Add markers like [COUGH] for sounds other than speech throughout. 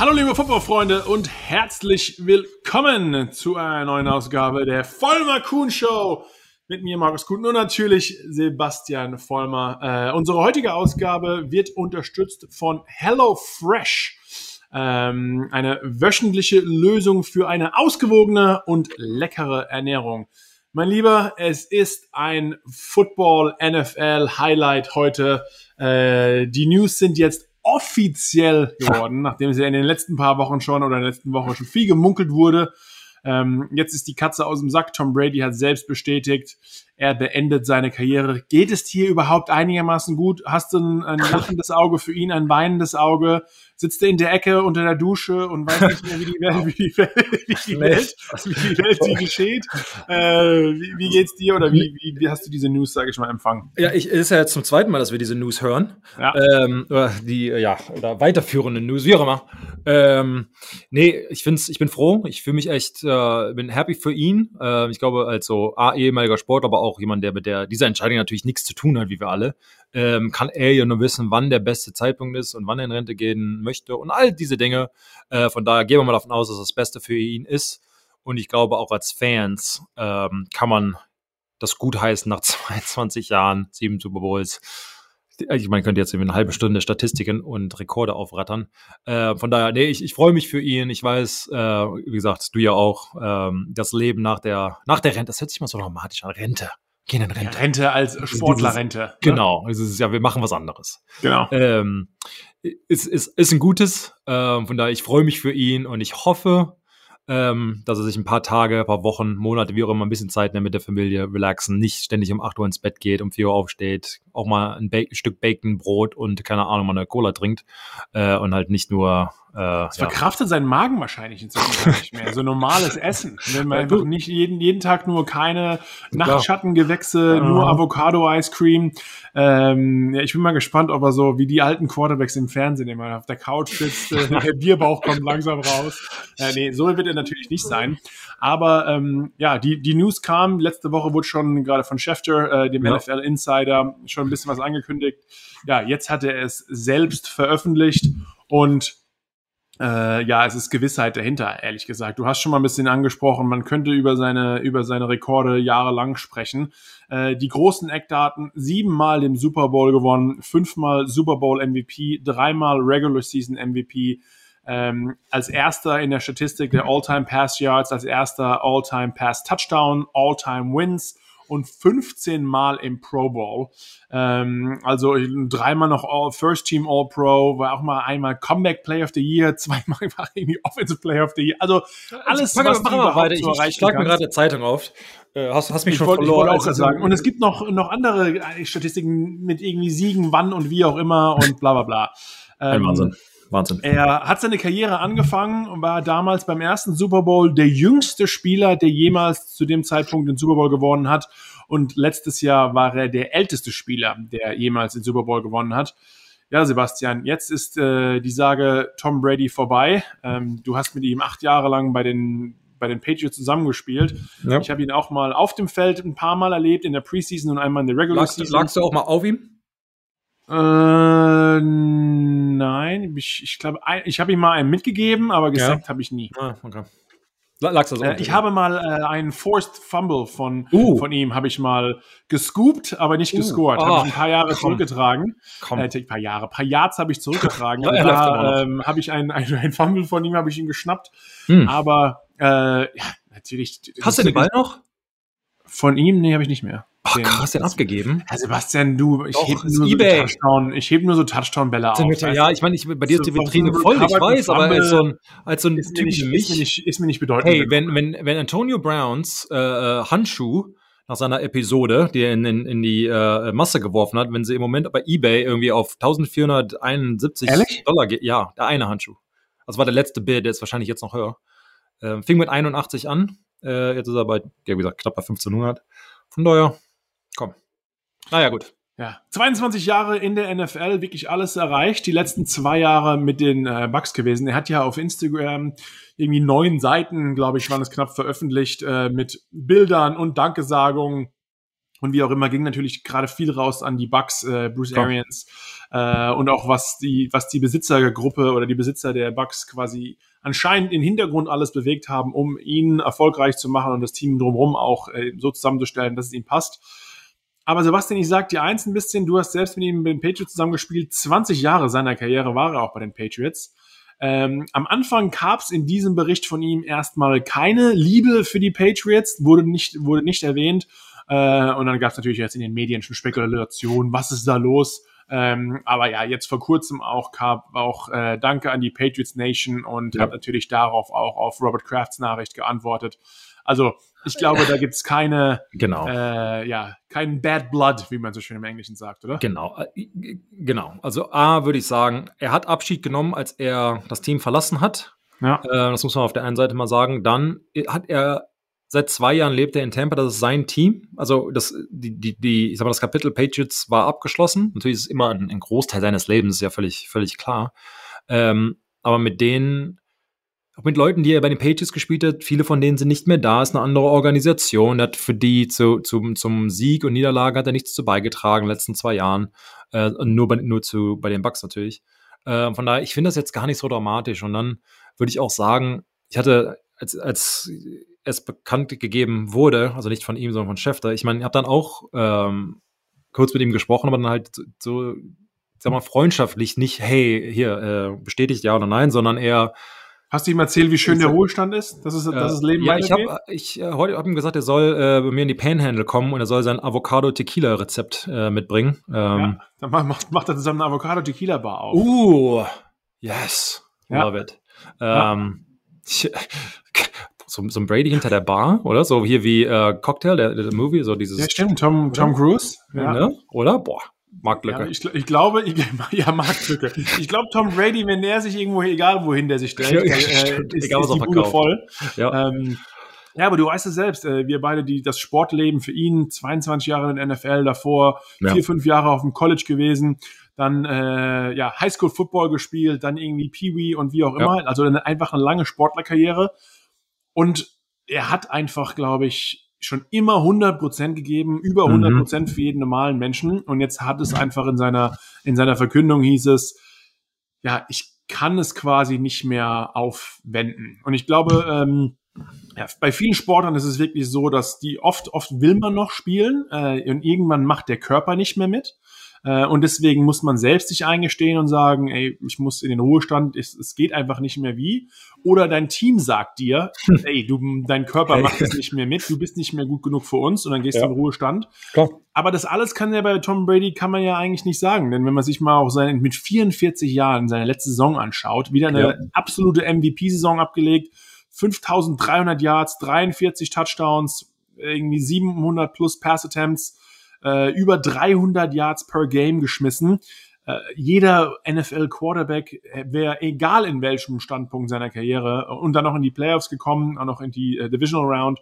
Hallo liebe Footballfreunde und herzlich willkommen zu einer neuen Ausgabe der Vollmer Kuhn Show mit mir Markus Kuhn und natürlich Sebastian Vollmer. Äh, unsere heutige Ausgabe wird unterstützt von HelloFresh. Ähm, eine wöchentliche Lösung für eine ausgewogene und leckere Ernährung. Mein Lieber, es ist ein Football NFL Highlight heute. Äh, die News sind jetzt offiziell geworden, nachdem sie in den letzten paar Wochen schon oder in der letzten Woche schon viel gemunkelt wurde. Ähm, jetzt ist die Katze aus dem Sack. Tom Brady hat selbst bestätigt, er beendet seine Karriere. Geht es dir überhaupt einigermaßen gut? Hast du ein, ein [LAUGHS] lachendes Auge für ihn, ein weinendes Auge? Sitzt er in der Ecke unter der Dusche und weiß nicht mehr, wie die Welt, wie die [LAUGHS] Welt, wie die Welt, wie die Welt wie geschieht? Äh, wie, wie geht's dir oder wie, wie, wie hast du diese News, sage ich mal, empfangen? Ja, ich, es ist ja jetzt zum zweiten Mal, dass wir diese News hören. Ja. Ähm, oder die, ja, oder weiterführende News, wie auch immer. Ähm, nee, ich find's, ich bin froh. Ich fühle mich echt, äh, bin happy für ihn. Äh, ich glaube, als so A, ehemaliger Sport, aber auch jemand, der mit der, dieser Entscheidung natürlich nichts zu tun hat, wie wir alle, ähm, kann er ja nur wissen, wann der beste Zeitpunkt ist und wann er in Rente gehen möchte und all diese Dinge. Äh, von daher gehen wir mal davon aus, dass das Beste für ihn ist. Und ich glaube, auch als Fans ähm, kann man das gutheißen nach [LAUGHS] 22 Jahren, sieben Super Bowls. Ich meine, könnte jetzt eine halbe Stunde Statistiken und Rekorde aufrattern. Äh, von daher, nee, ich, ich freue mich für ihn. Ich weiß, äh, wie gesagt, du ja auch, ähm, das Leben nach der, nach der Rente, das hört sich mal so dramatisch an. Rente. Gehen in Rente. Ja, Rente als Sportlerrente. Ne? Genau, es ist ja, wir machen was anderes. Genau. Ähm, ist, ist, ist ein gutes, ähm, von daher, ich freue mich für ihn und ich hoffe, ähm, dass er sich ein paar Tage, ein paar Wochen, Monate, wie auch immer, ein bisschen Zeit nimmt mit der Familie, relaxen, nicht ständig um 8 Uhr ins Bett geht, um 4 Uhr aufsteht, auch mal ein ba Stück Bacon, Brot und keine Ahnung, mal eine Cola trinkt äh, und halt nicht nur äh, das ja. verkraftet seinen Magen wahrscheinlich inzwischen gar nicht mehr. So normales [LAUGHS] Essen. Wenn man einfach nicht jeden, jeden Tag nur keine Nachtschattengewächse, ja. nur Avocado-Ice Cream. Ähm, ja, ich bin mal gespannt, ob er so wie die alten Quarterbacks im Fernsehen immer auf der Couch sitzt, äh, [LAUGHS] der Bierbauch kommt langsam raus. Äh, nee, so wird er natürlich nicht sein. Aber ähm, ja, die, die News kam. Letzte Woche wurde schon gerade von Schefter, äh, dem ja. NFL Insider, schon ein bisschen was angekündigt. Ja, jetzt hat er es selbst veröffentlicht und äh, ja, es ist Gewissheit dahinter, ehrlich gesagt. Du hast schon mal ein bisschen angesprochen, man könnte über seine, über seine Rekorde jahrelang sprechen. Äh, die großen Eckdaten, siebenmal den Super Bowl gewonnen, fünfmal Super Bowl MVP, dreimal Regular Season MVP, ähm, als erster in der Statistik der All-Time Pass Yards, als erster All-Time Pass Touchdown, All-Time Wins und 15 Mal im Pro Bowl. Ähm, also dreimal noch All, First Team All Pro, war auch mal einmal Comeback Play of the Year, [LAUGHS] zweimal war irgendwie Offensive Play of the Year. Also alles, also, was mal weiter. Ich, ich schlag mir gerade Zeitung auf. Äh, hast, hast mich ich schon wollt, verloren. Ich auch sagen. Und es gibt noch, noch andere äh, Statistiken mit irgendwie Siegen, wann und wie auch immer und bla bla bla. Ähm, Ein Wahnsinn. Wahnsinn. Er hat seine Karriere angefangen und war damals beim ersten Super Bowl der jüngste Spieler, der jemals zu dem Zeitpunkt den Super Bowl gewonnen hat. Und letztes Jahr war er der älteste Spieler, der jemals den Super Bowl gewonnen hat. Ja, Sebastian, jetzt ist äh, die Sage Tom Brady vorbei. Ähm, du hast mit ihm acht Jahre lang bei den bei den Patriots zusammengespielt. Ja. Ich habe ihn auch mal auf dem Feld ein paar Mal erlebt, in der Preseason und einmal in der Regular Season. Lagst du auch mal auf ihm? Äh, nein, ich, ich glaube, ich habe ihm mal einen mitgegeben, aber gesagt ja. habe ich nie. Ah, okay. Lag's also äh, ich habe mal äh, einen Forced Fumble von, uh. von ihm, habe ich mal gescoopt, aber nicht uh. gescored. Oh. Habe ich ein paar Jahre Komm. zurückgetragen. Komm. Äh, ein paar Jahre, ein paar Yards habe ich zurückgetragen. [LAUGHS] ja, da ähm, habe ich einen, einen, einen Fumble von ihm, habe ich ihn geschnappt. Hm. Aber äh, ja, natürlich. Hast du den Ball noch? Von ihm? Nee, habe ich nicht mehr. Ach, den, hast du den abgegeben? Herr Sebastian, du, ich hebe nur, so Touchdown, ich heb nur so Touchdown-Bälle auf. Ja, ich meine, ich, bei dir ist die Vitrine voll, ich weiß, aber als so ein, als so ein ist Typ nicht, wie mich. Ist mir nicht, ist mir nicht bedeutend. Hey, wenn, wenn, wenn Antonio Browns äh, äh, Handschuh nach seiner Episode, die er in, in, in die äh, Masse geworfen hat, wenn sie im Moment bei Ebay irgendwie auf 1471 Ehrlich? Dollar geht. Ja, der eine Handschuh. Das war der letzte Bid, der ist wahrscheinlich jetzt noch höher. Äh, fing mit 81 an. Äh, jetzt ist er bei, ja, wie gesagt, knapp bei 1500. Von daher, Komm. Naja, gut. Ja, 22 Jahre in der NFL, wirklich alles erreicht. Die letzten zwei Jahre mit den äh, Bucks gewesen. Er hat ja auf Instagram irgendwie neun Seiten, glaube ich, waren es knapp veröffentlicht, äh, mit Bildern und Dankesagungen und wie auch immer ging natürlich gerade viel raus an die Bucks, äh, Bruce Klar. Arians äh, und auch was die was die Besitzergruppe oder die Besitzer der Bucks quasi anscheinend im Hintergrund alles bewegt haben, um ihn erfolgreich zu machen und das Team drumherum auch äh, so zusammenzustellen, dass es ihm passt. Aber Sebastian, ich sag dir eins ein bisschen, du hast selbst mit ihm mit den Patriots zusammengespielt. 20 Jahre seiner Karriere war er auch bei den Patriots. Ähm, am Anfang gab es in diesem Bericht von ihm erstmal keine Liebe für die Patriots, wurde nicht, wurde nicht erwähnt. Äh, und dann gab es natürlich jetzt in den Medien schon Spekulationen, was ist da los? Ähm, aber ja, jetzt vor kurzem auch gab auch äh, Danke an die Patriots Nation und ja. hat natürlich darauf auch auf Robert Crafts Nachricht geantwortet. Also ich glaube, da gibt's keine, genau. äh, ja, keinen Bad Blood, wie man so schön im Englischen sagt, oder? Genau, äh, genau. Also A würde ich sagen, er hat Abschied genommen, als er das Team verlassen hat. Ja. Äh, das muss man auf der einen Seite mal sagen. Dann hat er Seit zwei Jahren lebt er in Tampa, das ist sein Team. Also das, die, die, die, ich sag mal, das Kapitel Patriots war abgeschlossen. Natürlich ist es immer ein, ein Großteil seines Lebens, ist ja völlig, völlig klar. Ähm, aber mit denen, auch mit Leuten, die er bei den Patriots gespielt hat, viele von denen sind nicht mehr da, ist eine andere Organisation, hat für die zu, zum, zum Sieg und Niederlage hat er nichts zu beigetragen in den letzten zwei Jahren. Äh, nur, bei, nur zu, bei den Bucks natürlich. Äh, von daher, ich finde das jetzt gar nicht so dramatisch. Und dann würde ich auch sagen, ich hatte als, als es bekannt gegeben wurde, also nicht von ihm, sondern von Schäfter, ich meine, ich habe dann auch ähm, kurz mit ihm gesprochen, aber dann halt so, sag mal, freundschaftlich nicht, hey, hier, äh, bestätigt ja oder nein, sondern eher. Hast du ihm erzählt, wie schön der Ruhestand ist? Das ist, äh, das ist Leben Ja, ich habe ich, äh, heute hab ihm gesagt, er soll äh, bei mir in die Panhandle kommen und er soll sein Avocado-Tequila-Rezept äh, mitbringen. Ähm, ja, dann macht, macht er zusammen eine Avocado-Tequila-Bar auf. Uh, yes, ja. love it. Ähm, ja. [LAUGHS] so, so ein Brady hinter der Bar, oder? So hier wie äh, Cocktail, der, der Movie, so dieses. Ja, stimmt, Tom, Tom Cruise. Ja. Ne? Oder? Boah. Marktlücke. Ja, ich, ich glaube, ich, [LAUGHS] ja, Marktlücke. Ich glaube, Tom Brady, wenn der sich irgendwo, egal wohin der sich stellt, [LAUGHS] ja, äh, ist, egal, ist die Bude voll. Ja. Ähm, ja, aber du weißt es selbst, äh, wir beide, die das Sportleben für ihn, 22 Jahre in der NFL, davor ja. vier, fünf Jahre auf dem College gewesen, dann äh, ja Highschool Football gespielt, dann irgendwie Pee-wee und wie auch immer. Ja. Also eine, einfach eine lange Sportlerkarriere. Und er hat einfach, glaube ich, schon immer 100 Prozent gegeben, über 100 mhm. Prozent mhm. für jeden normalen Menschen. Und jetzt hat es einfach in seiner, in seiner Verkündung hieß es, ja, ich kann es quasi nicht mehr aufwenden. Und ich glaube, ähm, ja, bei vielen Sportlern ist es wirklich so, dass die oft, oft will man noch spielen äh, und irgendwann macht der Körper nicht mehr mit. Äh, und deswegen muss man selbst sich eingestehen und sagen, ey, ich muss in den Ruhestand, es, es geht einfach nicht mehr wie. Oder dein Team sagt dir, ey, du, dein Körper macht es nicht mehr mit, du bist nicht mehr gut genug für uns und dann gehst ja. du in den Ruhestand. Klar. Aber das alles kann ja bei Tom Brady kann man ja eigentlich nicht sagen, denn wenn man sich mal auch sein, mit 44 Jahren seine letzte Saison anschaut, wieder eine ja. absolute MVP-Saison abgelegt, 5300 Yards, 43 Touchdowns, irgendwie 700 plus Pass Attempts, äh, über 300 Yards per Game geschmissen. Äh, jeder NFL-Quarterback äh, wäre egal in welchem Standpunkt seiner Karriere und dann noch in die Playoffs gekommen, auch noch in die äh, Divisional Round.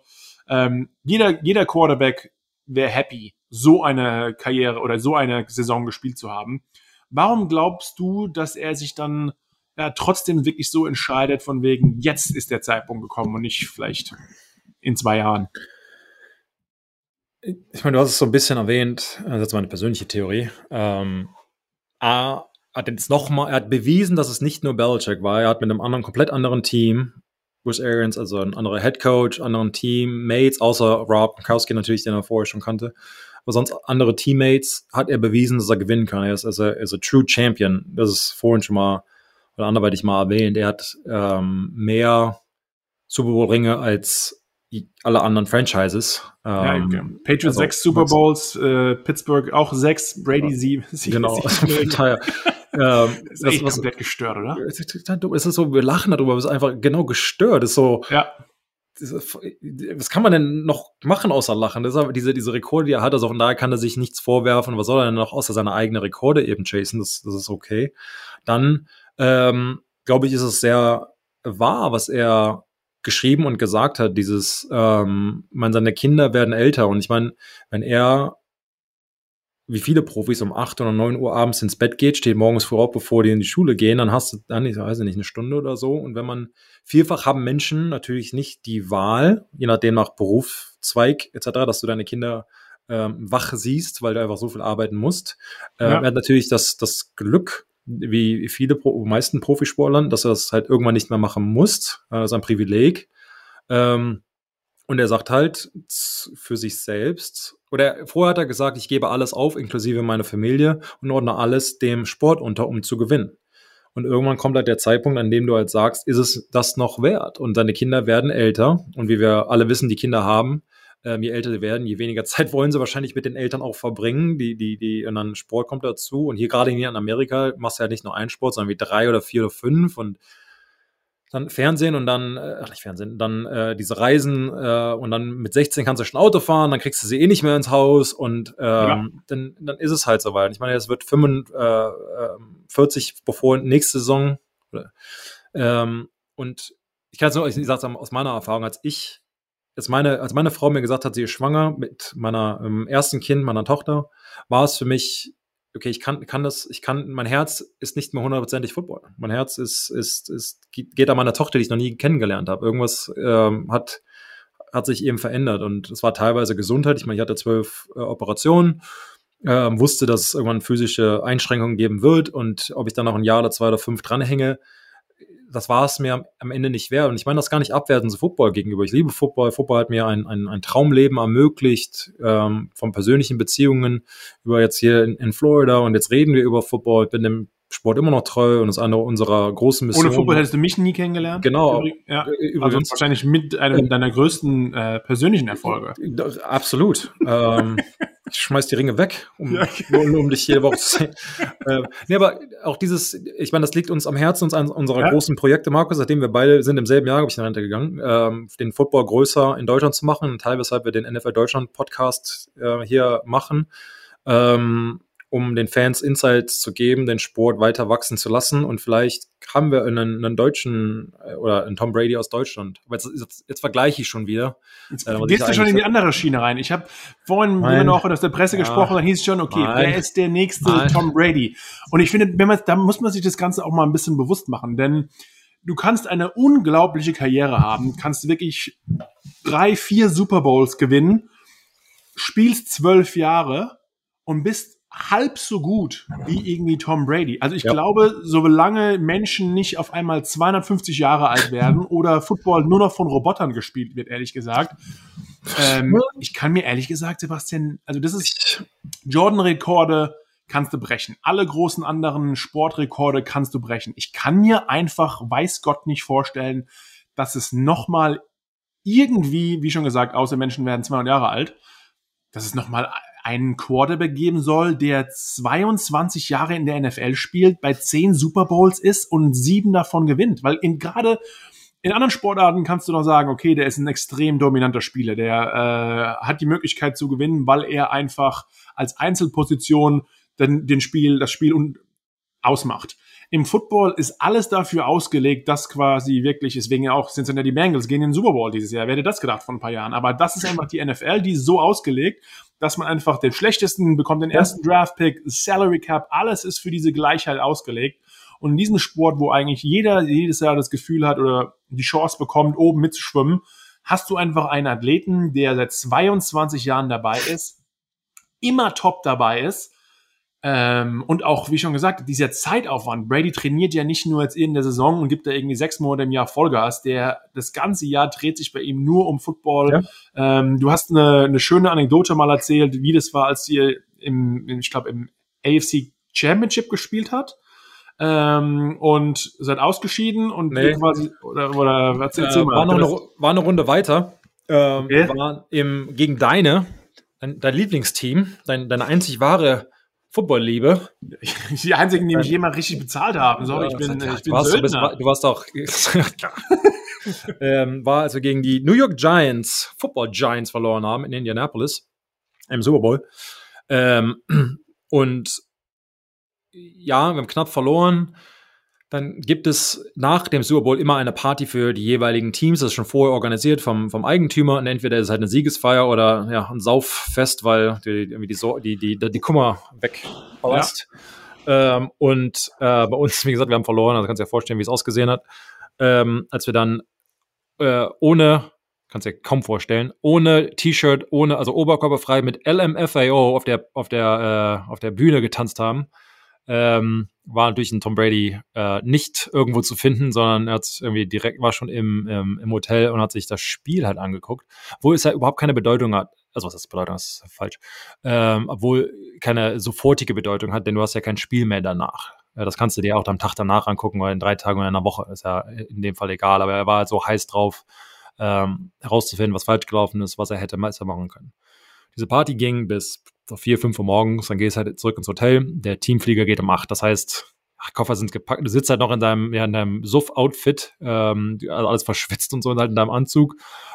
Ähm, jeder, jeder Quarterback wäre happy, so eine Karriere oder so eine Saison gespielt zu haben. Warum glaubst du, dass er sich dann ja, trotzdem wirklich so entscheidet, von wegen, jetzt ist der Zeitpunkt gekommen und nicht vielleicht in zwei Jahren? ich meine, du hast es so ein bisschen erwähnt, das ist meine persönliche Theorie. Ähm, A hat jetzt noch mal, er hat bewiesen, dass es nicht nur Belichick war. Er hat mit einem anderen, komplett anderen Team, Bruce Arians, also ein anderer Head Coach, anderen Teammates, außer Rob Gronkowski natürlich, den er vorher schon kannte. Aber sonst andere Teammates hat er bewiesen, dass er gewinnen kann. Er ist, also, er ist a true Champion. Das ist vorhin schon mal oder anderweitig mal erwähnt. Er hat ähm, mehr Super Bowl Ringe als alle anderen Franchises. Ja, okay. Ähm, Patriots also, sechs Super Bowls, äh, Pittsburgh auch sechs, Brady [LAUGHS] sieben. Genau, total. ähm, [LAUGHS] das ist echt was, komplett gestört, oder? Es ist so, wir lachen darüber, aber es ist einfach genau gestört. Das ist so, ja. Was kann man denn noch machen außer lachen? Das ist diese, diese Rekorde, die er hat, also von daher kann er sich nichts vorwerfen. Was soll er denn noch außer seine eigenen Rekorde eben chasen? Das, das ist okay. Dann, ähm, glaube ich, ist es sehr wahr, was er geschrieben und gesagt hat, dieses, ähm, man, seine Kinder werden älter und ich meine, wenn er wie viele Profis um acht oder neun Uhr abends ins Bett geht, steht morgens früh auf, bevor die in die Schule gehen, dann hast du dann, ich weiß nicht, eine Stunde oder so. Und wenn man vielfach haben Menschen natürlich nicht die Wahl, je nachdem nach Berufszweig etc., dass du deine Kinder ähm, wach siehst, weil du einfach so viel arbeiten musst. Ähm, ja. Er hat natürlich das, das Glück, wie viele Pro meisten Profisportlern, dass er das halt irgendwann nicht mehr machen muss. Das ist ein Privileg. Ähm, und er sagt halt für sich selbst, oder vorher hat er gesagt, ich gebe alles auf, inklusive meine Familie, und ordne alles dem Sport unter, um zu gewinnen. Und irgendwann kommt halt der Zeitpunkt, an dem du halt sagst, ist es das noch wert? Und deine Kinder werden älter. Und wie wir alle wissen, die Kinder haben, ähm, je älter sie werden, je weniger [LAUGHS] Zeit wollen sie wahrscheinlich mit den Eltern auch verbringen. Die, die, die, und dann Sport kommt dazu. Und hier gerade hier in Amerika machst du ja nicht nur einen Sport, sondern wie drei oder vier oder fünf. Und dann Fernsehen und dann, äh, ach nicht Fernsehen, dann äh, diese Reisen äh, und dann mit 16 kannst du schon Auto fahren, dann kriegst du sie eh nicht mehr ins Haus und ähm, ja. dann, dann ist es halt soweit. Ich meine, es wird 45, äh, bevor nächste Saison ähm, und ich kann es nur, ich sage aus meiner Erfahrung, als ich, als meine, als meine Frau mir gesagt hat, sie ist schwanger mit meiner ähm, ersten Kind, meiner Tochter, war es für mich okay, ich kann, kann das, ich kann, mein Herz ist nicht mehr hundertprozentig Football. Mein Herz ist, ist, ist, geht an meiner Tochter, die ich noch nie kennengelernt habe. Irgendwas ähm, hat, hat sich eben verändert und es war teilweise Gesundheit. Ich meine, ich hatte zwölf äh, Operationen, äh, wusste, dass es irgendwann physische Einschränkungen geben wird und ob ich dann noch ein Jahr oder zwei oder fünf dranhänge, das war es mir am Ende nicht wert. Und ich meine das gar nicht abwertend zu Football gegenüber. Ich liebe Football. Football hat mir ein, ein, ein Traumleben ermöglicht, ähm, von persönlichen Beziehungen über jetzt hier in, in Florida. Und jetzt reden wir über Football. Ich bin dem Sport immer noch treu und ist eine unserer großen Missionen. Ohne Football hättest du mich nie kennengelernt. Genau. ja. Übrigens. Also wahrscheinlich mit einem deiner größten äh, persönlichen Erfolge. Absolut. ähm, [LAUGHS] ich schmeiß die Ringe weg, um, ja. nur, um dich jede Woche zu sehen. äh, nee, aber auch dieses, ich meine, das liegt uns am Herzen, uns an unserer ja. großen Projekte, Markus, seitdem wir beide sind im selben Jahr, habe ich in Rente gegangen, ähm, den Football größer in Deutschland zu machen, ein Teil, weshalb wir den NFL Deutschland Podcast äh, hier machen. Ähm, um den Fans Insights zu geben, den Sport weiter wachsen zu lassen. Und vielleicht haben wir einen, einen Deutschen äh, oder einen Tom Brady aus Deutschland. Aber jetzt, jetzt, jetzt vergleiche ich schon wieder. Jetzt äh, gehst du schon in die andere Schiene rein. Ich habe vorhin Nein. noch aus der Presse ja. gesprochen, dann hieß es schon, okay, Nein. wer ist der nächste Nein. Tom Brady? Und ich finde, wenn man, da muss man sich das Ganze auch mal ein bisschen bewusst machen, denn du kannst eine unglaubliche Karriere haben, kannst wirklich drei, vier Super Bowls gewinnen, spielst zwölf Jahre und bist halb so gut wie irgendwie Tom Brady. Also ich ja. glaube, solange Menschen nicht auf einmal 250 Jahre alt [LAUGHS] werden oder Football nur noch von Robotern gespielt wird, ehrlich gesagt. Ähm, ich kann mir ehrlich gesagt, Sebastian, also das ist Jordan-Rekorde kannst du brechen. Alle großen anderen Sportrekorde kannst du brechen. Ich kann mir einfach, weiß Gott, nicht vorstellen, dass es nochmal irgendwie, wie schon gesagt, außer Menschen werden 200 Jahre alt, dass es nochmal einen Quarterback geben soll, der 22 Jahre in der NFL spielt, bei 10 Super Bowls ist und sieben davon gewinnt. Weil in gerade in anderen Sportarten kannst du noch sagen, okay, der ist ein extrem dominanter Spieler, der äh, hat die Möglichkeit zu gewinnen, weil er einfach als Einzelposition den, den Spiel, das Spiel un ausmacht. Im Football ist alles dafür ausgelegt, dass quasi wirklich, deswegen auch Cincinnati Bengals gehen in den Super Bowl dieses Jahr. Wer hätte das gedacht vor ein paar Jahren? Aber das ist einfach die NFL, die ist so ausgelegt, dass man einfach den schlechtesten bekommt, den ersten Draft-Pick, Salary Cap, alles ist für diese Gleichheit ausgelegt. Und in diesem Sport, wo eigentlich jeder jedes Jahr das Gefühl hat oder die Chance bekommt, oben mitzuschwimmen, hast du einfach einen Athleten, der seit 22 Jahren dabei ist, immer top dabei ist ähm, und auch, wie schon gesagt, dieser Zeitaufwand. Brady trainiert ja nicht nur jetzt in der Saison und gibt da irgendwie sechs Monate im Jahr Vollgas. Der, das ganze Jahr dreht sich bei ihm nur um Football. Ja. Ähm, du hast eine, eine schöne Anekdote mal erzählt, wie das war, als ihr im, ich glaube, im AFC Championship gespielt hat. Ähm, und seid ausgeschieden und nee. quasi, oder, oder was äh, mal? War, noch eine, war eine Runde weiter. Ähm, okay. War im, gegen deine, dein, dein Lieblingsteam, dein, deine einzig wahre Football liebe. [LAUGHS] Die einzigen, die mich jemals richtig bezahlt haben. So, ich bin, ich bin du, warst, du, warst auch. [LAUGHS] ähm, war also gegen die New York Giants, Football Giants verloren haben in Indianapolis im Super Bowl. Ähm, [CLEARS THROAT] und ja, wir haben knapp verloren. Dann gibt es nach dem Super Bowl immer eine Party für die jeweiligen Teams. Das ist schon vorher organisiert vom, vom Eigentümer. Und entweder ist es halt eine Siegesfeier oder ja, ein Sauffest, weil die, die, die, die, die, die Kummer wegpasst. Ja. Ähm, und äh, bei uns, [LAUGHS] wie gesagt, wir haben verloren. Also kannst du dir vorstellen, wie es ausgesehen hat. Ähm, als wir dann äh, ohne kannst dir kaum vorstellen, ohne T-Shirt, ohne, also oberkörperfrei mit LMFAO auf der, auf der, äh, auf der Bühne getanzt haben. Ähm, war natürlich ein Tom Brady äh, nicht irgendwo zu finden, sondern er hat irgendwie direkt war schon im, im, im Hotel und hat sich das Spiel halt angeguckt, wo es ja überhaupt keine Bedeutung hat. Also was ist Bedeutung? Das ist falsch. Ähm, obwohl keine sofortige Bedeutung hat, denn du hast ja kein Spiel mehr danach. Ja, das kannst du dir auch am Tag danach angucken oder in drei Tagen oder in einer Woche. Ist ja in dem Fall egal. Aber er war halt so heiß drauf, ähm, herauszufinden, was falsch gelaufen ist, was er hätte besser machen können. Diese Party ging bis vier, fünf Uhr morgens, dann gehst halt zurück ins Hotel. Der Teamflieger geht um acht. Das heißt, ach, Koffer sind gepackt. Du sitzt halt noch in deinem, ja, in deinem Suff-Outfit, ähm, also alles verschwitzt und so, halt in deinem Anzug.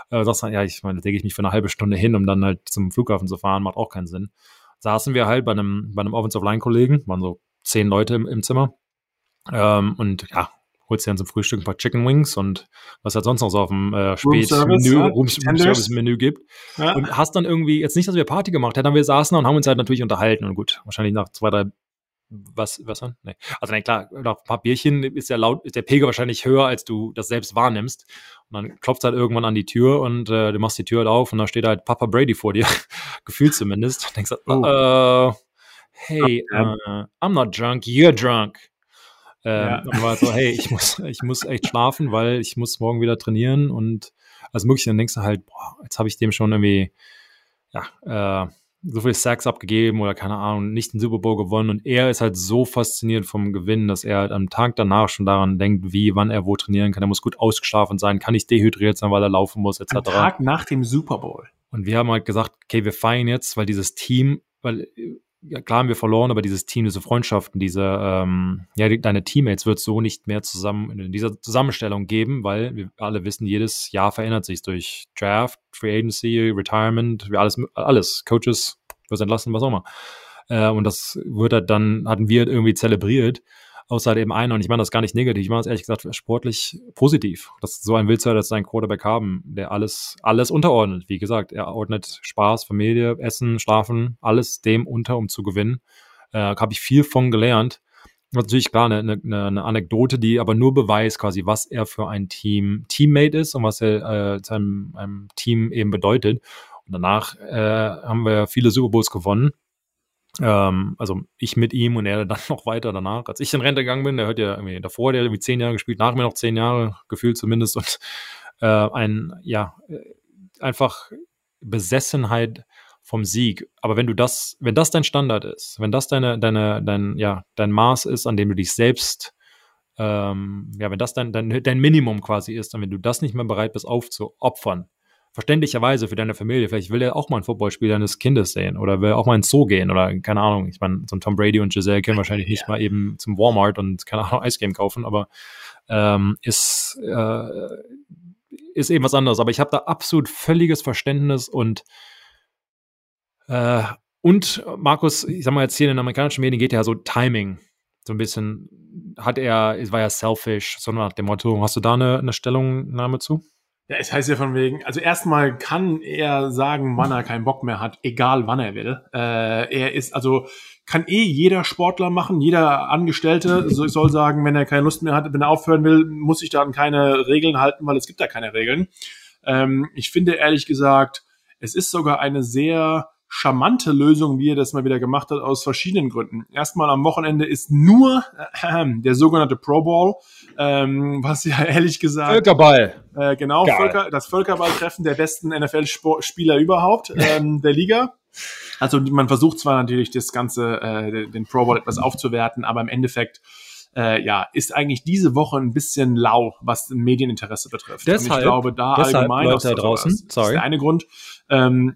Äh, sagst dann, ja, ich meine, da lege ich mich für eine halbe Stunde hin, um dann halt zum Flughafen zu fahren, macht auch keinen Sinn. Saßen wir halt bei einem, bei einem Offensive Line-Kollegen, waren so zehn Leute im, im Zimmer. Ähm, und ja, holst dir dann zum Frühstück ein paar Chicken Wings und was halt sonst noch so auf dem äh, Spätmenü, ja? Room, Service Menü gibt. Ja. Und hast dann irgendwie, jetzt nicht, dass wir Party gemacht hätten, aber wir saßen und haben uns halt natürlich unterhalten und gut, wahrscheinlich nach zwei, drei was, was dann? Nee. Also, nein, klar, nach ein paar Bierchen ist der laut, ist der Pegel wahrscheinlich höher, als du das selbst wahrnimmst. Und dann klopft halt irgendwann an die Tür und äh, du machst die Tür halt auf und da steht halt Papa Brady vor dir. [LAUGHS] Gefühlt zumindest. Und denkst halt, oh. uh, hey, uh, I'm not drunk, you're drunk. Ähm, ja. Und war so, hey, ich muss, ich muss echt schlafen, weil ich muss morgen wieder trainieren und alles mögliche. Dann denkst du halt, boah, jetzt habe ich dem schon irgendwie, ja, äh, so viel Sacks abgegeben oder keine Ahnung, nicht den Super Bowl gewonnen und er ist halt so fasziniert vom Gewinn, dass er halt am Tag danach schon daran denkt, wie, wann er wo trainieren kann. Er muss gut ausgeschlafen sein, kann nicht dehydriert sein, weil er laufen muss, etc. Am Tag nach dem Super Bowl. Und wir haben halt gesagt, okay, wir feiern jetzt, weil dieses Team, weil ja, klar haben wir verloren, aber dieses Team, diese Freundschaften, diese, ähm, ja, die, deine Teammates wird so nicht mehr zusammen in dieser Zusammenstellung geben, weil wir alle wissen, jedes Jahr verändert sich durch Draft, Free Agency, Retirement, wie alles, alles, Coaches, was entlassen, was auch immer. Äh, und das wird halt dann, hatten wir irgendwie zelebriert außer halt eben einer. Und ich meine das gar nicht negativ, ich meine das ehrlich gesagt sportlich positiv. Das so ein Willzer, dass sein Quarterback haben, der alles, alles unterordnet. Wie gesagt, er ordnet Spaß, Familie, Essen, Schlafen, alles dem unter, um zu gewinnen. Äh, Habe ich viel von gelernt. Natürlich klar eine, eine, eine Anekdote, die aber nur beweist quasi, was er für ein Team Teammate ist und was er äh, seinem einem Team eben bedeutet. Und danach äh, haben wir viele Super Bowls gewonnen. Ähm, also ich mit ihm und er dann [LAUGHS] noch weiter danach. Als ich in Rente gegangen bin, der hört ja irgendwie davor, der hat irgendwie zehn Jahre gespielt, nach mir noch zehn Jahre, gefühlt zumindest. Und äh, ein, ja, äh, einfach Besessenheit vom Sieg. Aber wenn du das, wenn das dein Standard ist, wenn das deine, deine, dein, ja, dein Maß ist, an dem du dich selbst, ähm, ja, wenn das dein, dein, dein Minimum quasi ist, dann wenn du das nicht mehr bereit bist aufzuopfern, verständlicherweise für deine Familie, vielleicht will er auch mal ein Footballspiel deines Kindes sehen oder will auch mal ins Zoo gehen oder keine Ahnung. Ich meine, so ein Tom Brady und Giselle können wahrscheinlich nicht mal eben zum Walmart und keine Ahnung Eiscreme kaufen, aber ähm, ist, äh, ist eben was anderes. Aber ich habe da absolut völliges Verständnis und äh, und Markus, ich sag mal jetzt hier in den amerikanischen Medien geht ja so Timing so ein bisschen hat er, es war ja selfish, so nach dem Motto. Hast du da eine, eine Stellungnahme zu? Ja, es heißt ja von wegen, also erstmal kann er sagen, wann er keinen Bock mehr hat, egal wann er will. Äh, er ist, also kann eh jeder Sportler machen, jeder Angestellte soll sagen, wenn er keine Lust mehr hat, wenn er aufhören will, muss sich da an keine Regeln halten, weil es gibt da keine Regeln. Ähm, ich finde ehrlich gesagt, es ist sogar eine sehr charmante Lösung, wie er das mal wieder gemacht hat, aus verschiedenen Gründen. Erstmal am Wochenende ist nur äh, [CLEARS THROAT] der sogenannte Pro Bowl, ähm, was ja [LAUGHS] ehrlich gesagt. Völkerball. Äh, genau, Völker, das Völkerballtreffen der besten NFL-Spieler überhaupt [LAUGHS] ähm, der Liga. Also man versucht zwar natürlich das Ganze, äh, den Pro Bowl etwas aufzuwerten, aber im Endeffekt äh, ja, ist eigentlich diese Woche ein bisschen lau, was Medieninteresse betrifft. Deshalb, Und ich glaube, da deshalb, allgemein Leute da draußen, das, das ist der eine Grund. Ähm,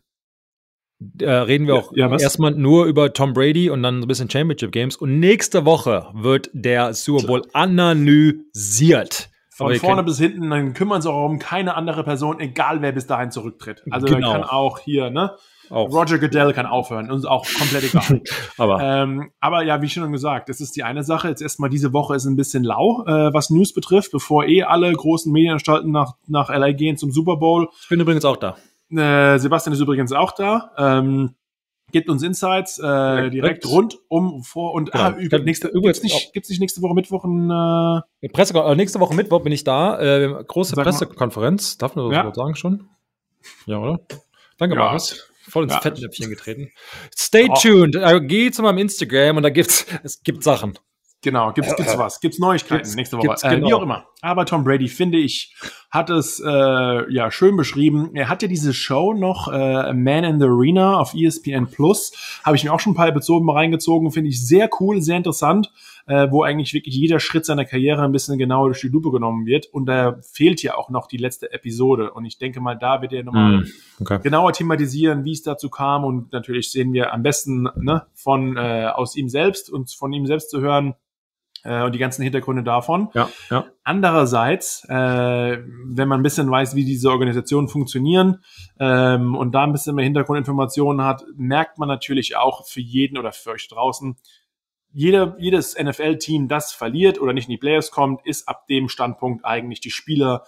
äh, reden wir auch ja, erstmal nur über Tom Brady und dann ein bisschen Championship Games. Und nächste Woche wird der Super Bowl analysiert. Von vorne bis hinten, dann kümmern sie auch um keine andere Person, egal wer bis dahin zurücktritt. Also genau. kann auch hier, ne? Auch. Roger Goodell kann aufhören, uns auch komplett egal. [LAUGHS] aber. Ähm, aber ja, wie schon gesagt, das ist die eine Sache. Jetzt erstmal diese Woche ist ein bisschen lau, äh, was News betrifft, bevor eh alle großen Medienanstalten nach, nach LA gehen zum Super Bowl. Ich bin übrigens auch da. Äh, Sebastian ist übrigens auch da. Ähm, gibt uns Insights äh, direkt rund um vor und genau. ah, nächste, gibt's nicht, gibt's nicht nächste Woche Mittwoch ein äh Presse, äh, nächste Woche Mittwoch bin ich da. Äh, große Pressekonferenz, darf man das ja. sagen schon? Ja, oder? Danke, ja. Markus. Voll ins ja. Fettnäpfchen getreten. Stay oh. tuned. Äh, geh zu meinem Instagram und da gibt's, es gibt Sachen. Genau, gibt's, gibt's was? Gibt's Neuigkeiten gibt's, nächste Woche? Äh, wie auch immer. Aber Tom Brady, finde ich, hat es äh, ja schön beschrieben. Er hat ja diese Show noch, äh, Man in the Arena auf ESPN Plus. Habe ich mir auch schon ein paar Episoden mal reingezogen. Finde ich sehr cool, sehr interessant, äh, wo eigentlich wirklich jeder Schritt seiner Karriere ein bisschen genauer durch die Lupe genommen wird. Und da fehlt ja auch noch die letzte Episode. Und ich denke mal, da wird er nochmal mm, okay. genauer thematisieren, wie es dazu kam. Und natürlich sehen wir am besten ne, von äh, aus ihm selbst und von ihm selbst zu hören, äh, und die ganzen Hintergründe davon. Ja, ja. Andererseits, äh, wenn man ein bisschen weiß, wie diese Organisationen funktionieren ähm, und da ein bisschen mehr Hintergrundinformationen hat, merkt man natürlich auch für jeden oder für euch draußen, jeder, jedes NFL-Team, das verliert oder nicht in die Players kommt, ist ab dem Standpunkt eigentlich die Spieler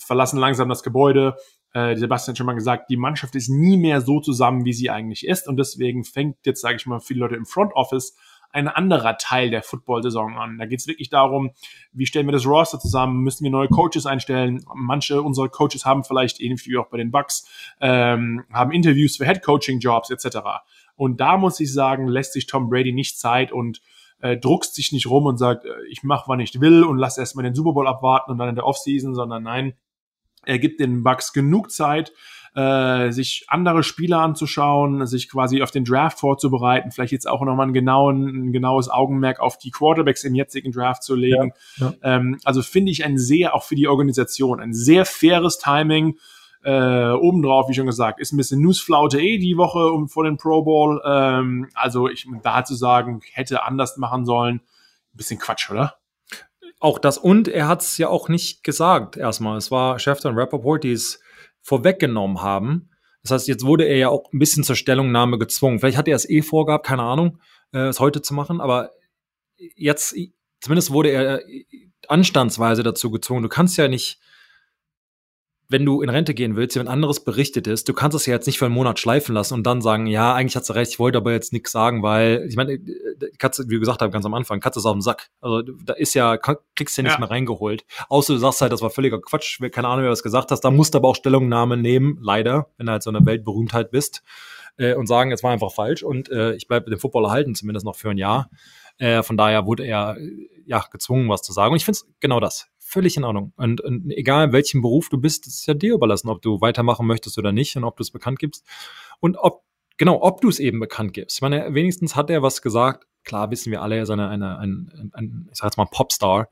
verlassen langsam das Gebäude. Äh, Sebastian hat schon mal gesagt, die Mannschaft ist nie mehr so zusammen, wie sie eigentlich ist. Und deswegen fängt jetzt, sage ich mal, viele Leute im Front Office ein anderer Teil der Football-Saison an. Da geht es wirklich darum, wie stellen wir das Roster zusammen, müssen wir neue Coaches einstellen. Manche unserer Coaches haben vielleicht, ähnlich wie auch bei den Bucks, ähm, haben Interviews für Head-Coaching-Jobs etc. Und da muss ich sagen, lässt sich Tom Brady nicht Zeit und äh, druckst sich nicht rum und sagt, äh, ich mache, wann ich will und lass erstmal den Super Bowl abwarten und dann in der Offseason, sondern nein, er gibt den Bucks genug Zeit, äh, sich andere Spieler anzuschauen, sich quasi auf den Draft vorzubereiten, vielleicht jetzt auch nochmal ein, genauen, ein genaues Augenmerk auf die Quarterbacks im jetzigen Draft zu legen. Ja, ja. Ähm, also finde ich ein sehr, auch für die Organisation, ein sehr faires Timing. Äh, obendrauf, wie schon gesagt, ist ein bisschen Newsflaute eh die Woche um, vor den Pro Bowl. Ähm, also ich da zu sagen, hätte anders machen sollen, ein bisschen Quatsch, oder? Auch das und er hat es ja auch nicht gesagt erstmal. Es war Schäfer und Rappaport, die es vorweggenommen haben. Das heißt, jetzt wurde er ja auch ein bisschen zur Stellungnahme gezwungen. Vielleicht hat er es eh vorgehabt, keine Ahnung, äh, es heute zu machen, aber jetzt, zumindest wurde er anstandsweise dazu gezwungen. Du kannst ja nicht wenn du in Rente gehen willst, wenn anderes berichtet ist, du kannst es ja jetzt nicht für einen Monat schleifen lassen und dann sagen, ja, eigentlich hat sie recht, ich wollte aber jetzt nichts sagen, weil, ich meine, Katze, wie du gesagt hast, ganz am Anfang, Katze ist auf dem Sack. Also da ist ja, kriegst du ja nicht ja. mehr reingeholt. Außer du sagst halt, das war völliger Quatsch, keine Ahnung, wer das gesagt hast. Da musst du aber auch Stellungnahme nehmen, leider, wenn du halt so eine Weltberühmtheit bist äh, und sagen, es war einfach falsch und äh, ich bleibe mit dem Football erhalten, zumindest noch für ein Jahr. Äh, von daher wurde er ja gezwungen, was zu sagen. Und ich finde es genau das völlig in Ordnung. Und, und egal, welchen Beruf du bist, ist ja dir überlassen, ob du weitermachen möchtest oder nicht und ob du es bekannt gibst. Und ob, genau, ob du es eben bekannt gibst. Ich meine, wenigstens hat er was gesagt. Klar wissen wir alle, er ist eine, eine, ein, ein, ich sag jetzt mal, Popstar.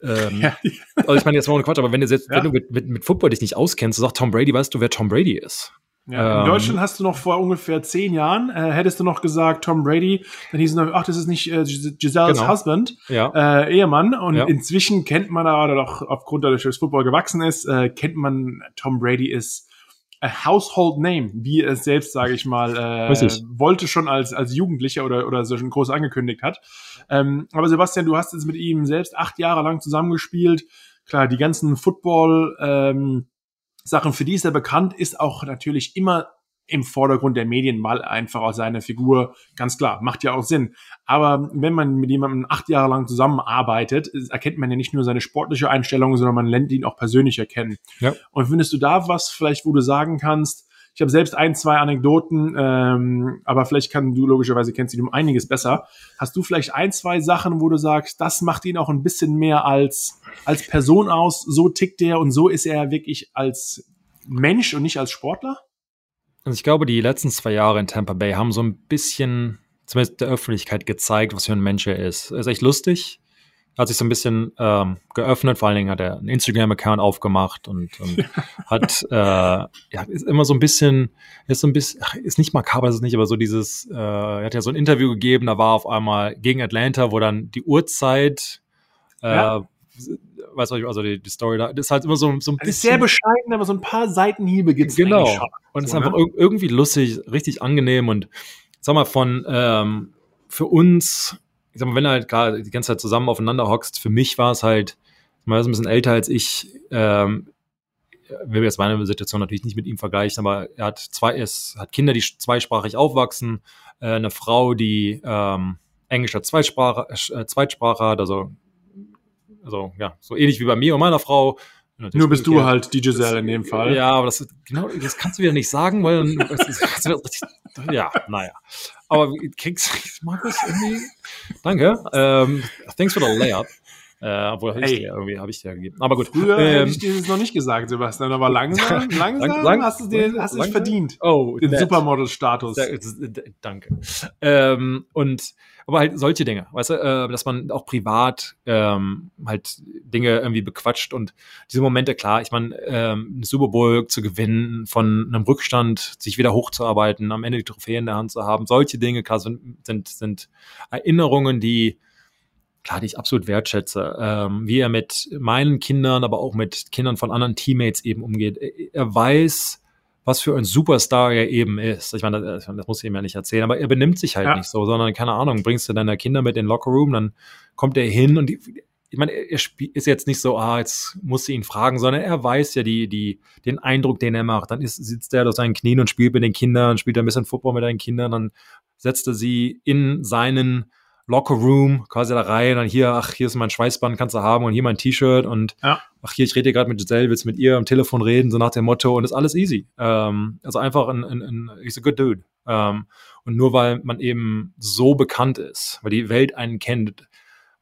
Ähm, ja. Also ich meine, jetzt mal ohne Quatsch, aber wenn du, jetzt, ja. wenn du mit, mit, mit Football dich nicht auskennst, sagt Tom Brady, weißt du, wer Tom Brady ist. Ja, in ähm, Deutschland hast du noch vor ungefähr zehn Jahren, äh, hättest du noch gesagt Tom Brady, dann hieß es noch, ach, das ist nicht äh, Giselles genau. Husband, ja. äh, Ehemann. Und ja. inzwischen kennt man aber doch aufgrund dadurch, dass Football gewachsen ist, äh, kennt man Tom Brady ist a household name, wie es selbst, sage ich mal, äh, wollte schon als als Jugendlicher oder oder so schon groß angekündigt hat. Ähm, aber Sebastian, du hast jetzt mit ihm selbst acht Jahre lang zusammengespielt. Klar, die ganzen Football ähm, Sachen, für die ist er bekannt, ist auch natürlich immer im Vordergrund der Medien, weil einfach aus seiner Figur, ganz klar, macht ja auch Sinn. Aber wenn man mit jemandem acht Jahre lang zusammenarbeitet, erkennt man ja nicht nur seine sportliche Einstellung, sondern man lernt ihn auch persönlich erkennen. Ja. Und findest du da was vielleicht, wo du sagen kannst, ich habe selbst ein, zwei Anekdoten, ähm, aber vielleicht kann du logischerweise kennst ihn um einiges besser. Hast du vielleicht ein, zwei Sachen, wo du sagst, das macht ihn auch ein bisschen mehr als, als Person aus, so tickt er und so ist er wirklich als Mensch und nicht als Sportler? Also ich glaube, die letzten zwei Jahre in Tampa Bay haben so ein bisschen, zumindest der Öffentlichkeit, gezeigt, was für ein Mensch er ist. Er ist echt lustig hat sich so ein bisschen ähm, geöffnet. Vor allen Dingen hat er einen Instagram-Account aufgemacht und, und [LAUGHS] hat äh, ja ist immer so ein bisschen ist so ein bisschen ach, ist nicht makaber, ist es nicht, aber so dieses äh, er hat ja so ein Interview gegeben, da war auf einmal gegen Atlanta, wo dann die Uhrzeit äh, ja. Weißt du, also die, die Story da, das ist halt immer so, so ein bisschen. sehr bescheiden, aber so ein paar Seitenhiebe gibt es Genau. Und es so, ist einfach ne? irgendwie lustig, richtig angenehm und sag mal, von ähm, für uns ich sag mal, wenn du halt gerade die ganze Zeit zusammen aufeinander hockst, für mich war es halt, man ist ein bisschen älter als ich, ähm, will jetzt meine Situation natürlich nicht mit ihm vergleichen, aber er hat zwei, er hat Kinder, die zweisprachig aufwachsen, äh, eine Frau, die ähm, Englisch als Zweitsprache, äh, Zweitsprache hat, also, also ja, so ähnlich wie bei mir und meiner Frau, Nur bist du halt die Giselle in dem Fall. Ja, aber das, genau, das kannst du wieder nicht sagen, weil das, das, ja, naja. Aber kriegst Markus irgendwie. Danke. Ähm, thanks for the layup. Äh, obwohl ich dir, irgendwie habe ich dir gegeben. Aber gut. Früher ähm, hätte ich dir das noch nicht gesagt, Sebastian, aber langsam, [LAUGHS] langsam lang, hast du dir, hast dich verdient. Oh, den Supermodel-Status. Danke. Ähm, und aber halt solche Dinge, weißt du, äh, dass man auch privat ähm, halt Dinge irgendwie bequatscht und diese Momente, klar, ich meine, ähm, eine Super Bowl zu gewinnen, von einem Rückstand sich wieder hochzuarbeiten, am Ende die Trophäe in der Hand zu haben, solche Dinge, klar, sind, sind, sind Erinnerungen, die klar, die ich absolut wertschätze, ähm, wie er mit meinen Kindern, aber auch mit Kindern von anderen Teammates eben umgeht. Er weiß, was für ein Superstar er eben ist. Ich meine, das, das muss ich ihm ja nicht erzählen, aber er benimmt sich halt ja. nicht so, sondern keine Ahnung, bringst du deine Kinder mit in den Lockerroom, dann kommt er hin und die, ich meine, er ist jetzt nicht so, ah, jetzt muss sie ihn fragen, sondern er weiß ja die, die, den Eindruck, den er macht. Dann ist, sitzt er auf seinen Knien und spielt mit den Kindern, spielt ein bisschen Football mit den Kindern, dann setzt er sie in seinen Locker Room quasi da rein, dann hier, ach, hier ist mein Schweißband, kannst du haben und hier mein T-Shirt und ja. ach, hier, ich rede gerade mit Giselle, willst mit ihr am Telefon reden, so nach dem Motto und ist alles easy. Ähm, also einfach ein, ein, ein, he's a good dude. Ähm, und nur weil man eben so bekannt ist, weil die Welt einen kennt,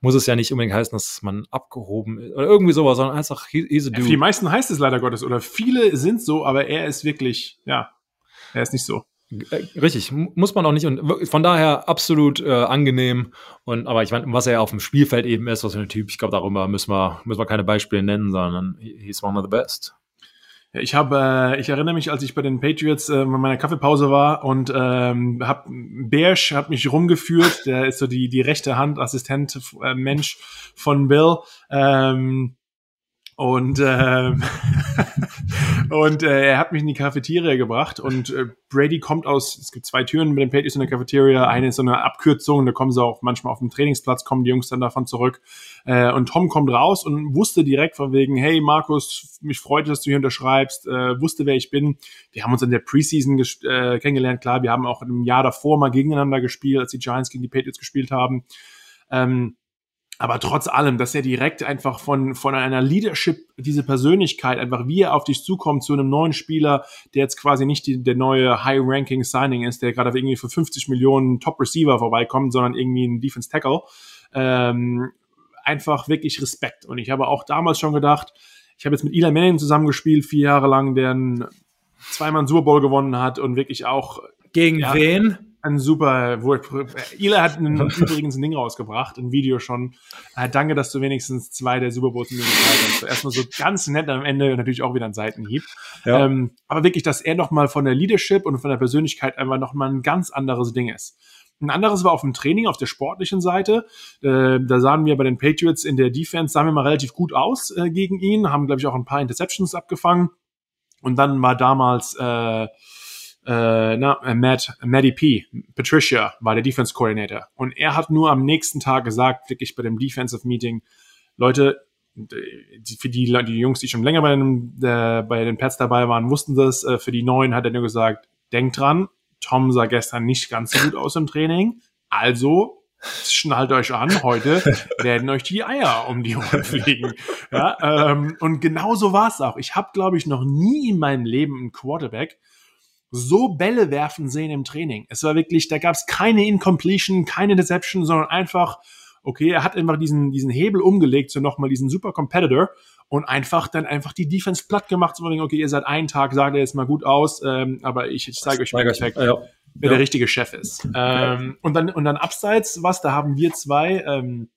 muss es ja nicht unbedingt heißen, dass man abgehoben ist oder irgendwie sowas, sondern einfach, he's a dude. Ja, für die meisten heißt es leider Gottes oder viele sind so, aber er ist wirklich, ja, er ist nicht so. Äh, richtig, muss man auch nicht. Und von daher absolut äh, angenehm. Und aber ich meine, was er auf dem Spielfeld eben ist, was für ein Typ, ich glaube, darüber müssen wir, müssen wir keine Beispiele nennen, sondern he's one of the best. Ja, ich habe, äh, ich erinnere mich, als ich bei den Patriots äh, in meiner Kaffeepause war und ähm, hab Bersch hat mich rumgeführt, der ist so die die rechte Hand Assistent äh, Mensch von Bill. Ähm, und, äh, [LAUGHS] und äh, er hat mich in die Cafeteria gebracht und äh, Brady kommt aus, es gibt zwei Türen mit den Patriots in der Cafeteria, eine ist so eine Abkürzung, da kommen sie auch manchmal auf dem Trainingsplatz, kommen die Jungs dann davon zurück. Äh, und Tom kommt raus und wusste direkt von wegen, hey Markus, mich freut, dass du hier unterschreibst, äh, wusste, wer ich bin. Wir haben uns in der Preseason äh, kennengelernt, klar, wir haben auch im Jahr davor mal gegeneinander gespielt, als die Giants gegen die Patriots gespielt haben. Ähm, aber trotz allem, dass er direkt einfach von, von einer Leadership, diese Persönlichkeit, einfach wie er auf dich zukommt zu einem neuen Spieler, der jetzt quasi nicht die, der neue High-Ranking-Signing ist, der gerade irgendwie für 50 Millionen Top-Receiver vorbeikommt, sondern irgendwie ein Defense-Tackle. Ähm, einfach wirklich Respekt. Und ich habe auch damals schon gedacht, ich habe jetzt mit Eli Manning zusammengespielt, vier Jahre lang, der einen zweimal Super Bowl gewonnen hat und wirklich auch. Gegen ja, wen? Ein super, wo, Ila hat ein, [LAUGHS] übrigens ein Ding rausgebracht, ein Video schon. Äh, danke, dass du wenigstens zwei der Super Bowls geteilt hast. Erstmal so ganz nett am Ende natürlich auch wieder ein Seitenhieb. Ja. Ähm, aber wirklich, dass er nochmal von der Leadership und von der Persönlichkeit einfach nochmal ein ganz anderes Ding ist. Ein anderes war auf dem Training, auf der sportlichen Seite. Äh, da sahen wir bei den Patriots in der Defense, sahen wir mal relativ gut aus äh, gegen ihn, haben, glaube ich, auch ein paar Interceptions abgefangen. Und dann war damals äh, äh, na, äh, Matt, Matty P, Patricia war der Defense Coordinator. Und er hat nur am nächsten Tag gesagt, wirklich bei dem Defensive Meeting, Leute, für die, die Jungs, die schon länger bei den, äh, bei den Pets dabei waren, wussten das. Äh, für die Neuen hat er nur gesagt, denkt dran, Tom sah gestern nicht ganz so gut aus im Training. Also schnallt euch an, heute [LAUGHS] werden euch die Eier um die Ohren fliegen. Ja, ähm, und genau so war es auch. Ich habe, glaube ich, noch nie in meinem Leben einen Quarterback so Bälle werfen sehen im Training. Es war wirklich, da gab es keine Incompletion, keine Deception, sondern einfach, okay, er hat einfach diesen, diesen Hebel umgelegt zu nochmal diesen Super Competitor und einfach dann einfach die Defense platt gemacht, so okay, ihr seid einen Tag, sagt er jetzt mal gut aus, ähm, aber ich, ich zeige euch im Endeffekt, ja. wer ja. der richtige Chef ist. Ähm, und dann, und dann abseits, was, da haben wir zwei, ähm,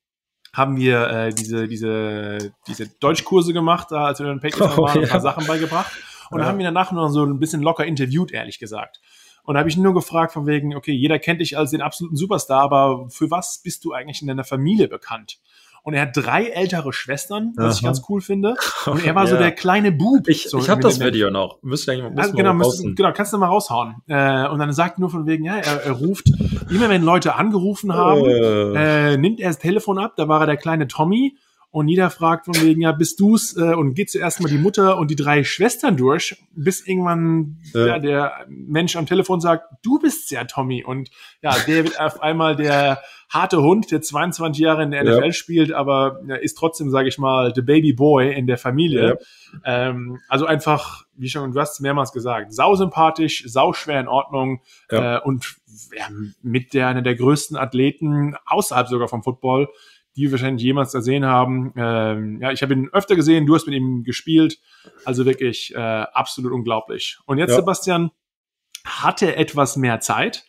haben wir äh, diese, diese, diese Deutschkurse gemacht, da, als wir in den Patriots oh, [LAUGHS] waren, ja. ein paar Sachen beigebracht. Und ja. haben ihn danach nur so ein bisschen locker interviewt, ehrlich gesagt. Und da habe ich nur gefragt von wegen, okay, jeder kennt dich als den absoluten Superstar, aber für was bist du eigentlich in deiner Familie bekannt? Und er hat drei ältere Schwestern, was Aha. ich ganz cool finde. [LAUGHS] Und er war ja. so der kleine Bub. Ich, so ich habe das Video noch. Müsste eigentlich mal, ah, genau, müsst, genau, kannst du mal raushauen. Äh, und dann sagt nur von wegen, ja, er, er ruft, immer wenn Leute angerufen haben, äh. Äh, nimmt er das Telefon ab, da war er der kleine Tommy und jeder fragt von wegen, ja, bist du's? Äh, und geht zuerst mal die Mutter und die drei Schwestern durch, bis irgendwann ja. ja der Mensch am Telefon sagt, du bist ja Tommy. Und ja, der wird auf einmal der harte Hund, der 22 Jahre in der NFL ja. spielt, aber ja, ist trotzdem, sage ich mal, the baby boy in der Familie. Ähm, also einfach, wie schon, du hast mehrmals gesagt, sau sympathisch, sau schwer in Ordnung äh, und ja, mit der einer der größten Athleten außerhalb sogar vom Football die wir wahrscheinlich jemals gesehen haben. Ähm, ja, ich habe ihn öfter gesehen, du hast mit ihm gespielt. Also wirklich äh, absolut unglaublich. Und jetzt, ja. Sebastian, hatte etwas mehr Zeit.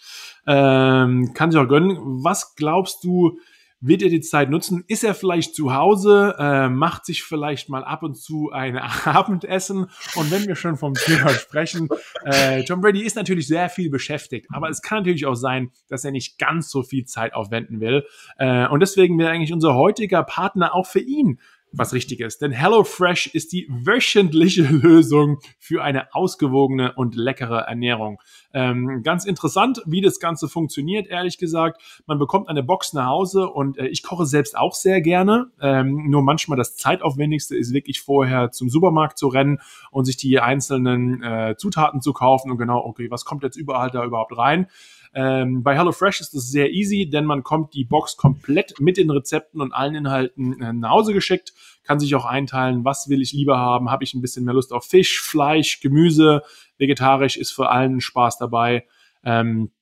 Ähm, kann sich auch gönnen. Was glaubst du, wird er die Zeit nutzen? Ist er vielleicht zu Hause, äh, macht sich vielleicht mal ab und zu ein [LAUGHS] Abendessen? Und wenn wir schon vom Thema sprechen, äh, Tom Brady ist natürlich sehr viel beschäftigt, aber es kann natürlich auch sein, dass er nicht ganz so viel Zeit aufwenden will. Äh, und deswegen wäre eigentlich unser heutiger Partner auch für ihn was richtig ist. Denn HelloFresh ist die wöchentliche [LAUGHS] Lösung für eine ausgewogene und leckere Ernährung. Ähm, ganz interessant, wie das Ganze funktioniert, ehrlich gesagt. Man bekommt eine Box nach Hause und äh, ich koche selbst auch sehr gerne. Ähm, nur manchmal das zeitaufwendigste ist wirklich vorher zum Supermarkt zu rennen und sich die einzelnen äh, Zutaten zu kaufen und genau, okay, was kommt jetzt überall da überhaupt rein? Ähm, bei HelloFresh ist es sehr easy, denn man kommt die Box komplett mit den Rezepten und allen Inhalten äh, nach Hause geschickt, kann sich auch einteilen, was will ich lieber haben, habe ich ein bisschen mehr Lust auf Fisch, Fleisch, Gemüse, vegetarisch ist für allen Spaß dabei. Ähm,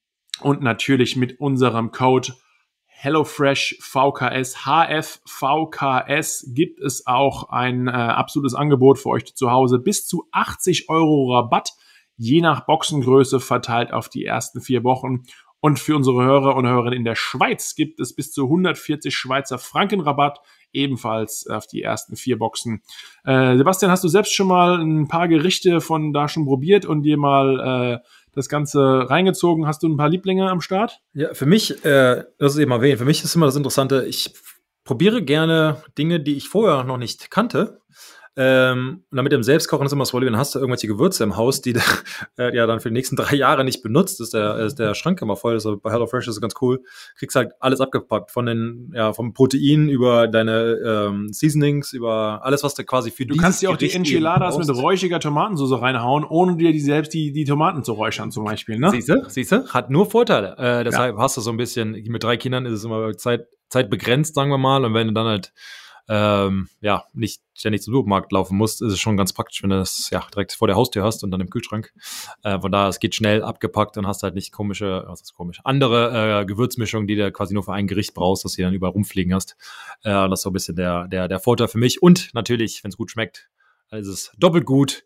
und natürlich mit unserem Code HelloFresh VKS, HFVKS gibt es auch ein äh, absolutes Angebot für euch zu Hause. Bis zu 80 Euro Rabatt je nach Boxengröße verteilt auf die ersten vier Wochen. Und für unsere Hörer und Hörerinnen in der Schweiz gibt es bis zu 140 Schweizer Franken Rabatt, ebenfalls auf die ersten vier Boxen. Äh, Sebastian, hast du selbst schon mal ein paar Gerichte von da schon probiert und dir mal äh, das Ganze reingezogen? Hast du ein paar Lieblinge am Start? Ja, für mich, äh, das ist eben erwähnt, für mich ist immer das Interessante, ich probiere gerne Dinge, die ich vorher noch nicht kannte. Ähm, und damit im Selbstkochen ist immer das Problem, dann hast du irgendwelche Gewürze im Haus, die du [LAUGHS] äh, ja dann für die nächsten drei Jahre nicht benutzt. Ist der, ist der Schrank immer voll. Also bei HelloFresh ist es ganz cool. Kriegst halt alles abgepackt. Von den, ja, vom Protein über deine ähm, Seasonings, über alles, was du quasi für Du kannst dir auch die Enchiladas mit räuchiger Tomatensauce reinhauen, ohne dir die selbst die, die Tomaten zu räuchern, zum Beispiel. Ne? Siehst du? Siehst du? Hat nur Vorteile. Äh, deshalb ja. hast du so ein bisschen, mit drei Kindern ist es immer Zeit, Zeit begrenzt, sagen wir mal. Und wenn du dann halt ähm, ja, nicht ständig zum Supermarkt laufen musst, ist es schon ganz praktisch, wenn du das ja direkt vor der Haustür hast und dann im Kühlschrank. Äh, von daher, es geht schnell abgepackt und hast halt nicht komische, was ist komisch, andere äh, Gewürzmischungen, die du quasi nur für ein Gericht brauchst, dass du dann überall rumfliegen hast. Äh, das ist so ein bisschen der, der, der Vorteil für mich. Und natürlich, wenn es gut schmeckt, dann ist es doppelt gut.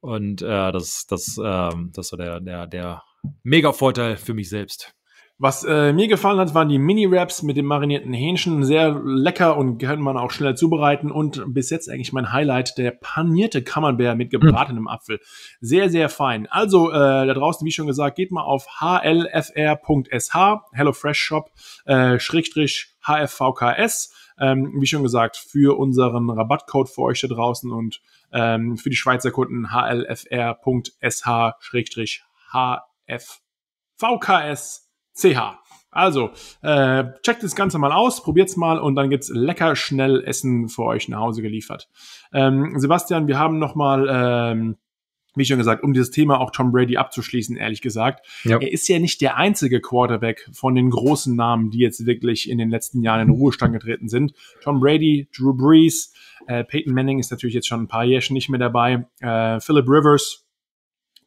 Und äh, das, das, ähm, das ist so der, der, der Mega-Vorteil für mich selbst. Was äh, mir gefallen hat, waren die Mini-Wraps mit dem marinierten Hähnchen. Sehr lecker und kann man auch schnell zubereiten. Und bis jetzt eigentlich mein Highlight, der panierte Camembert mit gebratenem mhm. Apfel. Sehr, sehr fein. Also äh, da draußen, wie schon gesagt, geht mal auf hlfr.sh, HelloFresh Shop, äh, Schrägstrich HFVKS. Ähm, wie schon gesagt, für unseren Rabattcode für euch da draußen und ähm, für die Schweizer Kunden hlfr.sh-hfvks CH. Also, äh, checkt das Ganze mal aus, probiert's mal und dann gibt's lecker schnell Essen für euch nach Hause geliefert. Ähm, Sebastian, wir haben noch mal ähm, wie schon gesagt, um dieses Thema auch Tom Brady abzuschließen, ehrlich gesagt. Ja. Er ist ja nicht der einzige Quarterback von den großen Namen, die jetzt wirklich in den letzten Jahren in den Ruhestand getreten sind. Tom Brady, Drew Brees, äh, Peyton Manning ist natürlich jetzt schon ein paar Jährchen nicht mehr dabei, äh, Philip Rivers,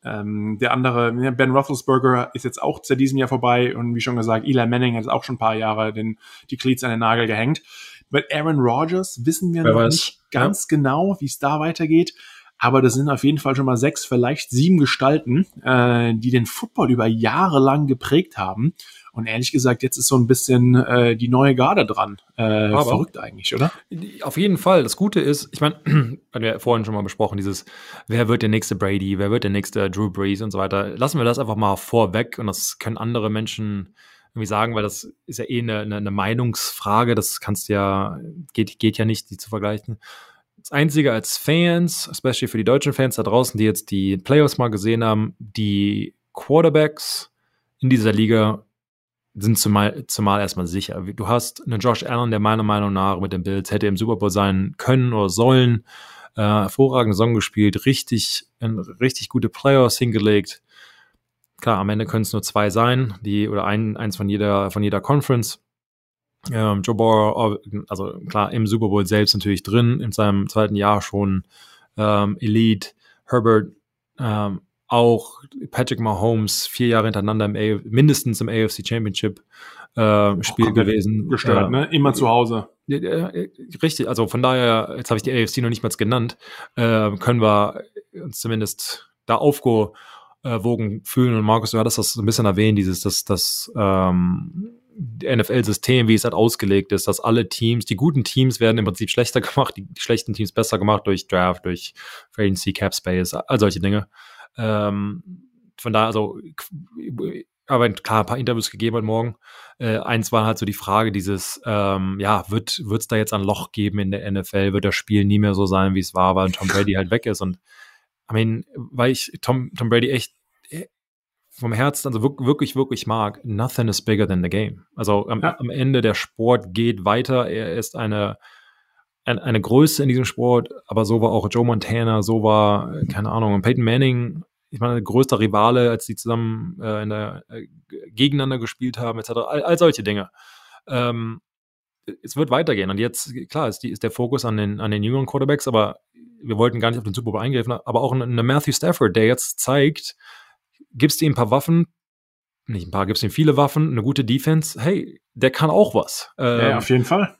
ähm, der andere, Ben Roethlisberger, ist jetzt auch seit diesem Jahr vorbei und wie schon gesagt, Eli Manning hat auch schon ein paar Jahre den, die Cleats an den Nagel gehängt. Bei Aaron Rodgers wissen wir Wer noch weiß. nicht ganz ja. genau, wie es da weitergeht. Aber das sind auf jeden Fall schon mal sechs, vielleicht sieben Gestalten, äh, die den Football über Jahre lang geprägt haben. Und ehrlich gesagt, jetzt ist so ein bisschen äh, die neue Garde dran. Äh, verrückt eigentlich, oder? Auf jeden Fall. Das Gute ist, ich meine, haben [CLEARS THROAT] wir vorhin schon mal besprochen, dieses, wer wird der nächste Brady, wer wird der nächste Drew Brees und so weiter. Lassen wir das einfach mal vorweg und das können andere Menschen irgendwie sagen, weil das ist ja eh eine, eine, eine Meinungsfrage. Das kannst ja, geht, geht ja nicht, die zu vergleichen. Das Einzige als Fans, especially für die deutschen Fans da draußen, die jetzt die Playoffs mal gesehen haben, die Quarterbacks in dieser Liga sind zumal, zumal erstmal sicher. Du hast einen Josh Allen, der meiner Meinung nach mit den Bills hätte im Super Bowl sein können oder sollen. Äh, hervorragende Song gespielt, richtig, richtig gute Playoffs hingelegt. Klar, am Ende können es nur zwei sein, die oder ein, eins von jeder von jeder Conference. Ähm, Joe Burrow, also klar, im Super Bowl selbst natürlich drin, in seinem zweiten Jahr schon ähm, Elite. Herbert ähm, auch Patrick Mahomes vier Jahre hintereinander im A mindestens im AFC Championship äh, Spiel oh, gewesen. Gestört, äh, ne? Immer zu Hause. Richtig, also von daher, jetzt habe ich die AFC noch nicht mal genannt, äh, können wir uns zumindest da aufgewogen fühlen. Und Markus, du hattest das ein bisschen erwähnt, dieses, das, das ähm, NFL-System, wie es halt ausgelegt ist, dass alle Teams, die guten Teams werden im Prinzip schlechter [LAUGHS] gemacht, die, die schlechten Teams besser gemacht durch Draft, durch Agency, Cap Space, all solche Dinge. Ähm, von daher, also, aber klar, ein paar Interviews gegeben heute Morgen. Äh, eins war halt so die Frage, dieses, ähm, ja, wird es da jetzt ein Loch geben in der NFL? Wird das Spiel nie mehr so sein, wie es war, weil Tom Brady halt weg ist? Und I mean, weil ich Tom, Tom Brady echt äh, vom Herzen, also wirklich, wirklich mag, nothing is bigger than the game. Also am, ja. am Ende der Sport geht weiter. Er ist eine, eine Größe in diesem Sport, aber so war auch Joe Montana, so war, keine Ahnung, Peyton Manning, ich meine, größter Rivale, als die zusammen äh, in der, äh, gegeneinander gespielt haben, etc. All, all solche Dinge. Ähm, es wird weitergehen. Und jetzt, klar, ist, die, ist der Fokus an den, an den jüngeren Quarterbacks, aber wir wollten gar nicht auf den Super Bowl eingreifen, aber auch eine Matthew Stafford, der jetzt zeigt, gibst du ihm ein paar Waffen, nicht ein paar, gibst ihm viele Waffen, eine gute Defense, hey, der kann auch was. Ähm, ja, auf jeden Fall.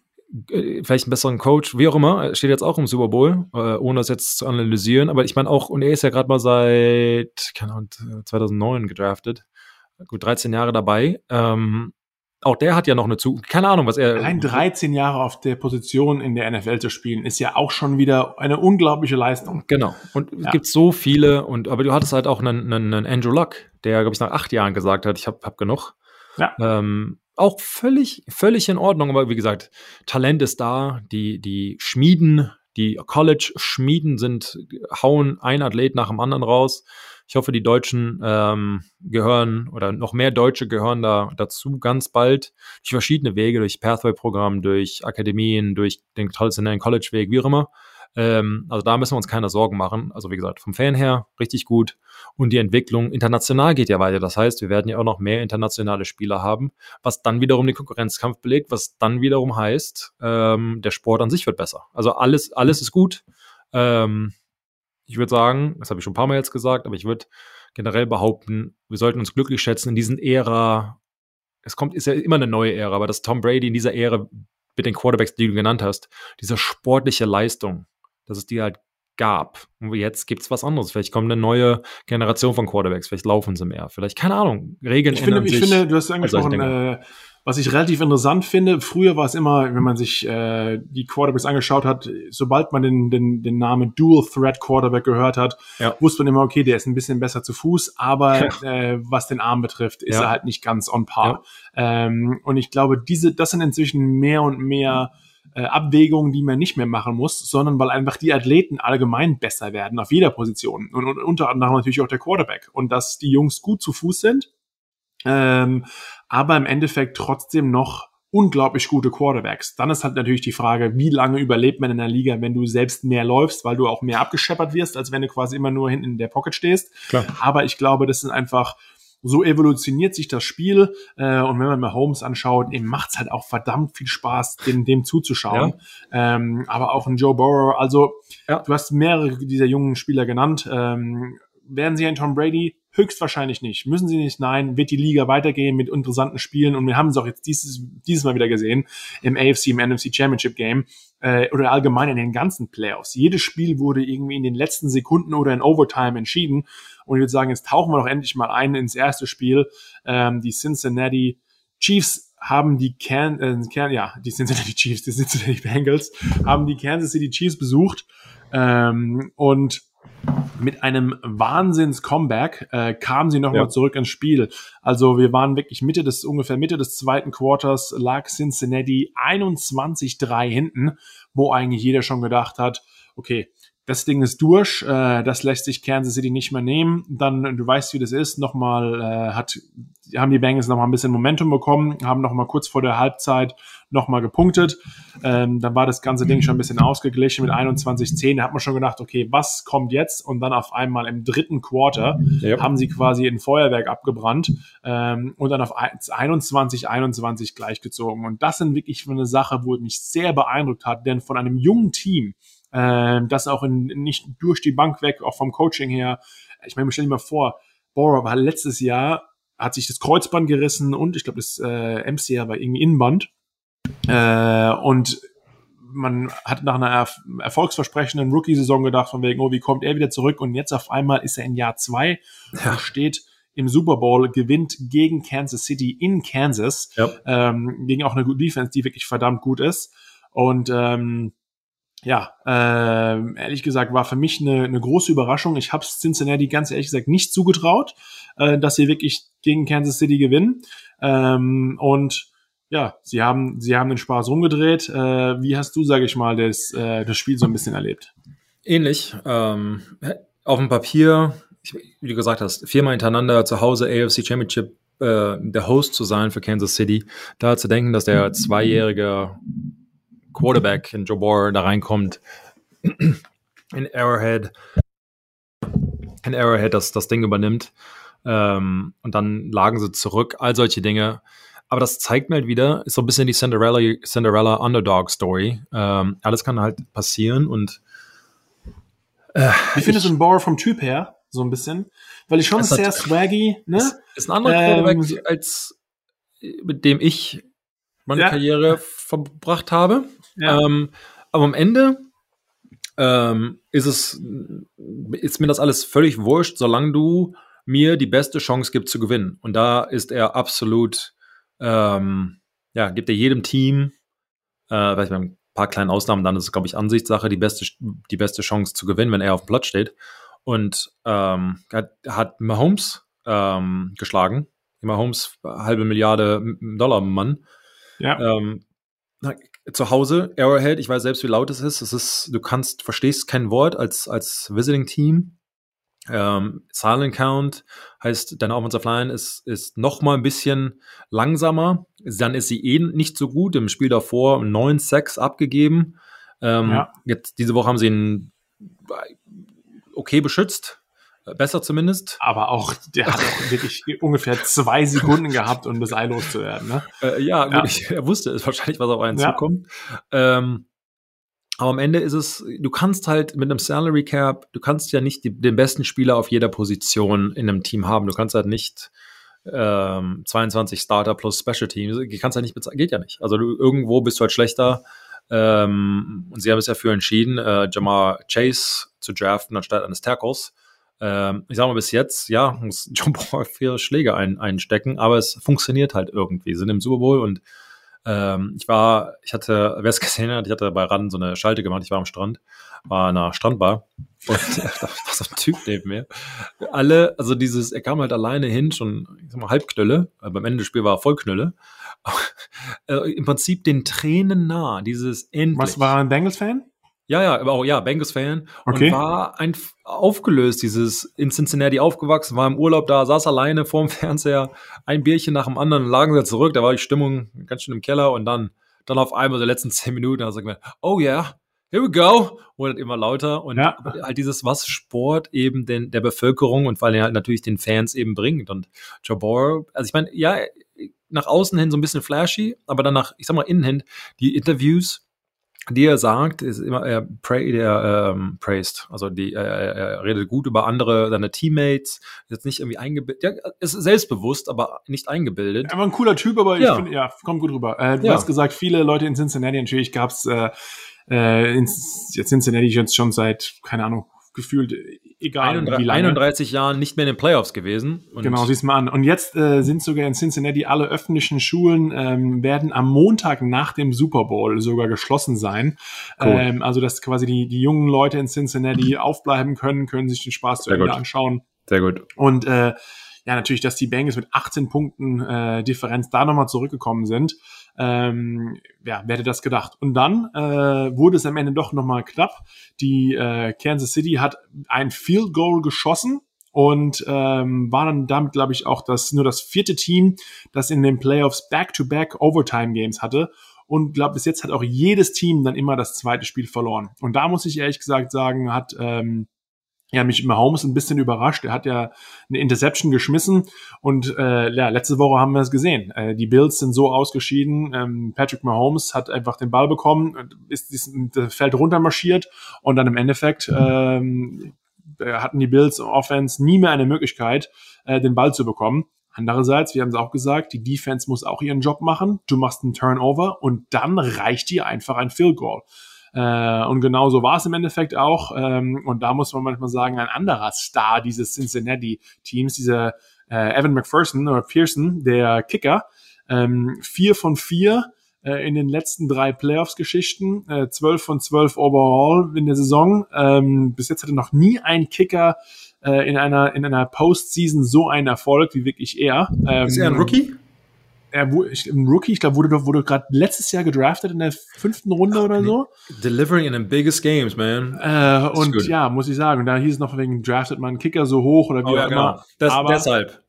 Äh, vielleicht einen besseren Coach, wie auch immer, er steht jetzt auch im Super Bowl, äh, ohne das jetzt zu analysieren, aber ich meine auch, und er ist ja gerade mal seit, keine Ahnung, 2009 gedraftet, gut 13 Jahre dabei, ähm, auch der hat ja noch eine zu, keine Ahnung, was er. Allein 13 Jahre auf der Position in der NFL zu spielen, ist ja auch schon wieder eine unglaubliche Leistung. Genau. Und ja. es gibt so viele, und aber du hattest halt auch einen, einen, einen Andrew Luck, der, glaube ich, nach acht Jahren gesagt hat, ich habe hab genug. Ja. Ähm, auch völlig, völlig in Ordnung. Aber wie gesagt, Talent ist da. Die, die Schmieden, die College-Schmieden sind, hauen ein Athlet nach dem anderen raus. Ich hoffe, die Deutschen ähm, gehören oder noch mehr Deutsche gehören da dazu ganz bald durch verschiedene Wege, durch Pathway-Programm, durch Akademien, durch den traditionellen College-Weg, wie auch immer. Ähm, also da müssen wir uns keine Sorgen machen. Also wie gesagt, vom Fan her richtig gut. Und die Entwicklung international geht ja weiter. Das heißt, wir werden ja auch noch mehr internationale Spieler haben, was dann wiederum den Konkurrenzkampf belegt, was dann wiederum heißt, ähm, der Sport an sich wird besser. Also alles, alles ist gut. Ähm, ich würde sagen, das habe ich schon ein paar Mal jetzt gesagt, aber ich würde generell behaupten, wir sollten uns glücklich schätzen in diesen Ära. Es kommt, ist ja immer eine neue Ära, aber dass Tom Brady in dieser Ära mit den Quarterbacks, die du genannt hast, diese sportliche Leistung, dass es die halt gab. Und jetzt gibt es was anderes. Vielleicht kommt eine neue Generation von Quarterbacks, vielleicht laufen sie mehr, vielleicht, keine Ahnung, Regeln ich finde, Ich finde, du hast angesprochen, äh, was ich relativ interessant finde, früher war es immer, wenn man sich äh, die Quarterbacks angeschaut hat, sobald man den, den, den Namen Dual Threat Quarterback gehört hat, ja. wusste man immer, okay, der ist ein bisschen besser zu Fuß, aber äh, was den Arm betrifft, ist ja. er halt nicht ganz on par. Ähm, und ich glaube, diese, das sind inzwischen mehr und mehr äh, Abwägungen, die man nicht mehr machen muss, sondern weil einfach die Athleten allgemein besser werden auf jeder Position und, und unter anderem natürlich auch der Quarterback und dass die Jungs gut zu Fuß sind, ähm, aber im Endeffekt trotzdem noch unglaublich gute Quarterbacks. Dann ist halt natürlich die Frage, wie lange überlebt man in der Liga, wenn du selbst mehr läufst, weil du auch mehr abgescheppert wirst, als wenn du quasi immer nur hinten in der Pocket stehst. Klar. Aber ich glaube, das sind einfach so evolutioniert sich das Spiel. Äh, und wenn man mal Holmes anschaut, eben macht's halt auch verdammt viel Spaß, dem, dem zuzuschauen. Ja. Ähm, aber auch ein Joe Burrow. Also, ja. du hast mehrere dieser jungen Spieler genannt. Ähm, werden sie ein Tom Brady? Höchstwahrscheinlich nicht. Müssen sie nicht? Nein. Wird die Liga weitergehen mit interessanten Spielen? Und wir haben es auch jetzt dieses, dieses Mal wieder gesehen im AFC, im NFC Championship Game äh, oder allgemein in den ganzen Playoffs. Jedes Spiel wurde irgendwie in den letzten Sekunden oder in Overtime entschieden. Und ich würde sagen, jetzt tauchen wir doch endlich mal ein ins erste Spiel. Ähm, die Cincinnati Chiefs haben die Can, äh, Can, ja, die Cincinnati Chiefs, die Cincinnati Bengals, haben die Kansas City Chiefs besucht. Ähm, und mit einem Wahnsinns-Comeback äh, kamen sie nochmal ja. zurück ins Spiel. Also wir waren wirklich Mitte des, ungefähr Mitte des zweiten Quarters, lag Cincinnati 21-3 hinten, wo eigentlich jeder schon gedacht hat, okay, das Ding ist durch, äh, das lässt sich Kansas City nicht mehr nehmen. Dann, du weißt, wie das ist, nochmal äh, hat, haben die Bengals nochmal ein bisschen Momentum bekommen, haben nochmal kurz vor der Halbzeit nochmal gepunktet. Ähm, dann war das ganze Ding schon ein bisschen ausgeglichen mit 21-10. Da hat man schon gedacht, okay, was kommt jetzt? Und dann auf einmal im dritten Quarter yep. haben sie quasi ein Feuerwerk abgebrannt ähm, und dann auf 21-21 gleichgezogen. Und das sind wirklich eine Sache, wo mich sehr beeindruckt hat, denn von einem jungen Team, äh, das auch in, nicht durch die Bank weg, auch vom Coaching her, ich meine, stell dir mal vor, Bora war letztes Jahr, hat sich das Kreuzband gerissen und ich glaube, das äh, MCR war irgendwie Innenband. Äh, und man hat nach einer erf erfolgsversprechenden Rookie-Saison gedacht, von wegen, oh, wie kommt er wieder zurück? Und jetzt auf einmal ist er in Jahr zwei ja. und steht im Super Bowl, gewinnt gegen Kansas City in Kansas, ja. ähm, gegen auch eine gute Defense, die wirklich verdammt gut ist. Und ähm, ja, äh, ehrlich gesagt, war für mich eine, eine große Überraschung. Ich habe Cincinnati ganz ehrlich gesagt nicht zugetraut, äh, dass sie wirklich gegen Kansas City gewinnen. Ähm, und ja, sie haben, sie haben den Spaß rumgedreht. Äh, wie hast du, sage ich mal, das, äh, das Spiel so ein bisschen erlebt? Ähnlich. Ähm, auf dem Papier, wie du gesagt hast, viermal hintereinander zu Hause AFC Championship äh, der Host zu sein für Kansas City. Da zu denken, dass der zweijährige Quarterback in Joe Bohr da reinkommt, in Arrowhead, in Arrowhead das, das Ding übernimmt ähm, und dann lagen sie zurück, all solche Dinge aber das zeigt mir halt wieder, ist so ein bisschen die Cinderella, Cinderella Underdog Story. Ähm, alles kann halt passieren und äh, Wie findest du den Bauer vom Typ her? So ein bisschen? Weil ich schon sehr hat, swaggy, ne? Ist, ist ein anderer ähm, Quarterback, als mit dem ich meine ja. Karriere verbracht habe. Ja. Ähm, aber am Ende ähm, ist es, ist mir das alles völlig wurscht, solange du mir die beste Chance gibst zu gewinnen. Und da ist er absolut ähm, ja, gibt er jedem Team, äh, vielleicht bei ein paar kleinen Ausnahmen, dann ist es, glaube ich, Ansichtssache, die beste, die beste Chance zu gewinnen, wenn er auf dem Platz steht. Und ähm, hat, hat Mahomes ähm, geschlagen. Mahomes, halbe Milliarde Dollar Mann. Ja. Ähm, zu Hause, Arrowhead, ich weiß selbst, wie laut es ist. Es ist, du kannst, verstehst kein Wort als, als Visiting Team. Ähm, Silent Count heißt, deine Offensive Line ist, ist noch mal ein bisschen langsamer. Dann ist sie eh nicht so gut. Im Spiel davor 9 6 abgegeben. Ähm, ja. Jetzt diese Woche haben sie ihn okay beschützt. Besser zumindest. Aber auch, der hat auch wirklich ungefähr zwei Sekunden gehabt, um das Ei loszuwerden. Ne? Äh, ja, ja. er wusste es wahrscheinlich, was auf einen ja. zukommt. Ähm, aber am Ende ist es, du kannst halt mit einem Salary Cap, du kannst ja nicht die, den besten Spieler auf jeder Position in einem Team haben. Du kannst halt nicht ähm, 22 Starter plus Special Teams, die kannst halt nicht bezahlen, geht ja nicht. Also du, irgendwo bist du halt schlechter. Ähm, und sie haben es ja für entschieden, äh, Jamar Chase zu draften anstatt eines Tackles. Ähm, ich sag mal, bis jetzt, ja, muss [LAUGHS] John Paul vier Schläge ein, einstecken, aber es funktioniert halt irgendwie. Sie sind im Super Bowl und ähm, ich war, ich hatte, wer es [LAUGHS] gesehen hat, ich hatte bei Ran so eine Schalte gemacht, ich war am Strand, war in einer Strandbar [LAUGHS] und da war so ein Typ neben mir. Alle, also dieses, er kam halt alleine hin, schon, ich sag mal, Halbknülle, beim Ende des Spiels war er Vollknülle. äh, Im Prinzip den Tränen nah, dieses endlich. Was war ein Bengals-Fan? Ja, ja, aber auch ja, Bengals-Fan. Okay. Und war ein, aufgelöst, dieses in Cincinnati aufgewachsen, war im Urlaub da, saß alleine vorm [LAUGHS] Fernseher, ein Bierchen nach dem anderen, lagen sie zurück, da war die Stimmung ganz schön im Keller und dann, dann auf einmal so die letzten zehn Minuten, da sagt man, oh yeah, here we go, wurde immer lauter und ja. halt dieses, was Sport eben den, der Bevölkerung und vor allem halt natürlich den Fans eben bringt und Jabor, also ich meine, ja, nach außen hin so ein bisschen flashy, aber dann nach, ich sag mal, innen hin, die Interviews, die er sagt, ist immer, er pray, der ähm, praised. Also die, er, er redet gut über andere, seine Teammates, ist jetzt nicht irgendwie eingebildet, ja, ist selbstbewusst, aber nicht eingebildet. Er war ein cooler Typ, aber ja. ich finde, ja, kommt gut rüber. Äh, du ja. hast gesagt, viele Leute in Cincinnati, natürlich gab's äh, äh, in Cincinnati jetzt schon seit, keine Ahnung, gefühlt egal 31, wie lange. 31 Jahren nicht mehr in den Playoffs gewesen. genau, siehst mal an. Und jetzt äh, sind sogar in Cincinnati alle öffentlichen Schulen ähm, werden am Montag nach dem Super Bowl sogar geschlossen sein. Cool. Ähm, also dass quasi die, die jungen Leute in Cincinnati aufbleiben können, können sich den Spaß zu Ende anschauen. Sehr gut. Und äh, ja, natürlich, dass die Bengals mit 18 Punkten äh, Differenz da nochmal zurückgekommen sind. Ähm, ja, wer hätte das gedacht? Und dann äh, wurde es am Ende doch nochmal knapp. Die äh, Kansas City hat ein Field Goal geschossen und ähm, war dann damit, glaube ich, auch das nur das vierte Team, das in den Playoffs Back-to-Back Overtime Games hatte. Und glaube, bis jetzt hat auch jedes Team dann immer das zweite Spiel verloren. Und da muss ich ehrlich gesagt sagen, hat ähm, ja, mich Mahomes ein bisschen überrascht. Er hat ja eine Interception geschmissen und äh, ja, letzte Woche haben wir es gesehen. Äh, die Bills sind so ausgeschieden. Ähm, Patrick Mahomes hat einfach den Ball bekommen, ist, ist das Feld runtermarschiert und dann im Endeffekt ähm, hatten die Bills Offense nie mehr eine Möglichkeit, äh, den Ball zu bekommen. Andererseits, wir haben es auch gesagt, die Defense muss auch ihren Job machen. Du machst einen Turnover und dann reicht dir einfach ein Field Goal. Äh, und genau so war es im Endeffekt auch. Ähm, und da muss man manchmal sagen, ein anderer Star dieses Cincinnati-Teams, dieser äh, Evan McPherson oder Pearson, der Kicker, ähm, vier von vier äh, in den letzten drei Playoffs-Geschichten, äh, 12 von 12 overall in der Saison. Ähm, bis jetzt hatte noch nie ein Kicker äh, in einer in einer Postseason so einen Erfolg wie wirklich er. Ähm, ist er ein Rookie? Er ich, ein Rookie, ich glaube, wurde, wurde gerade letztes Jahr gedraftet in der fünften Runde Ach, oder so. Delivering in the biggest games, man. Äh, und good. ja, muss ich sagen, da hieß es noch wegen draftet man Kicker so hoch oder wie oh, auch ja, genau. immer. Das, Aber, deshalb.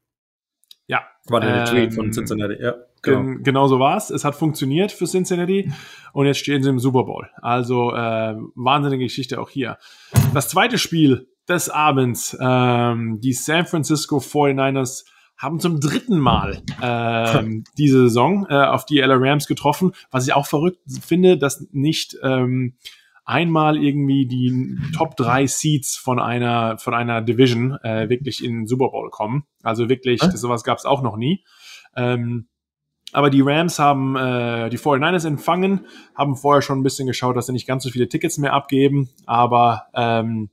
Ja. War der ähm, Tweet von Cincinnati, ja. Genau. genau so war es. Es hat funktioniert für Cincinnati und jetzt stehen sie im Super Bowl. Also äh, wahnsinnige Geschichte auch hier. Das zweite Spiel des Abends, ähm, die San Francisco 49ers haben zum dritten Mal ähm, [LAUGHS] diese Saison äh, auf die LA Rams getroffen, was ich auch verrückt finde, dass nicht ähm, einmal irgendwie die Top 3 Seeds von einer von einer Division äh, wirklich in den Super Bowl kommen. Also wirklich, das, sowas gab es auch noch nie. Ähm, aber die Rams haben äh, die 49ers empfangen, haben vorher schon ein bisschen geschaut, dass sie nicht ganz so viele Tickets mehr abgeben, aber ähm,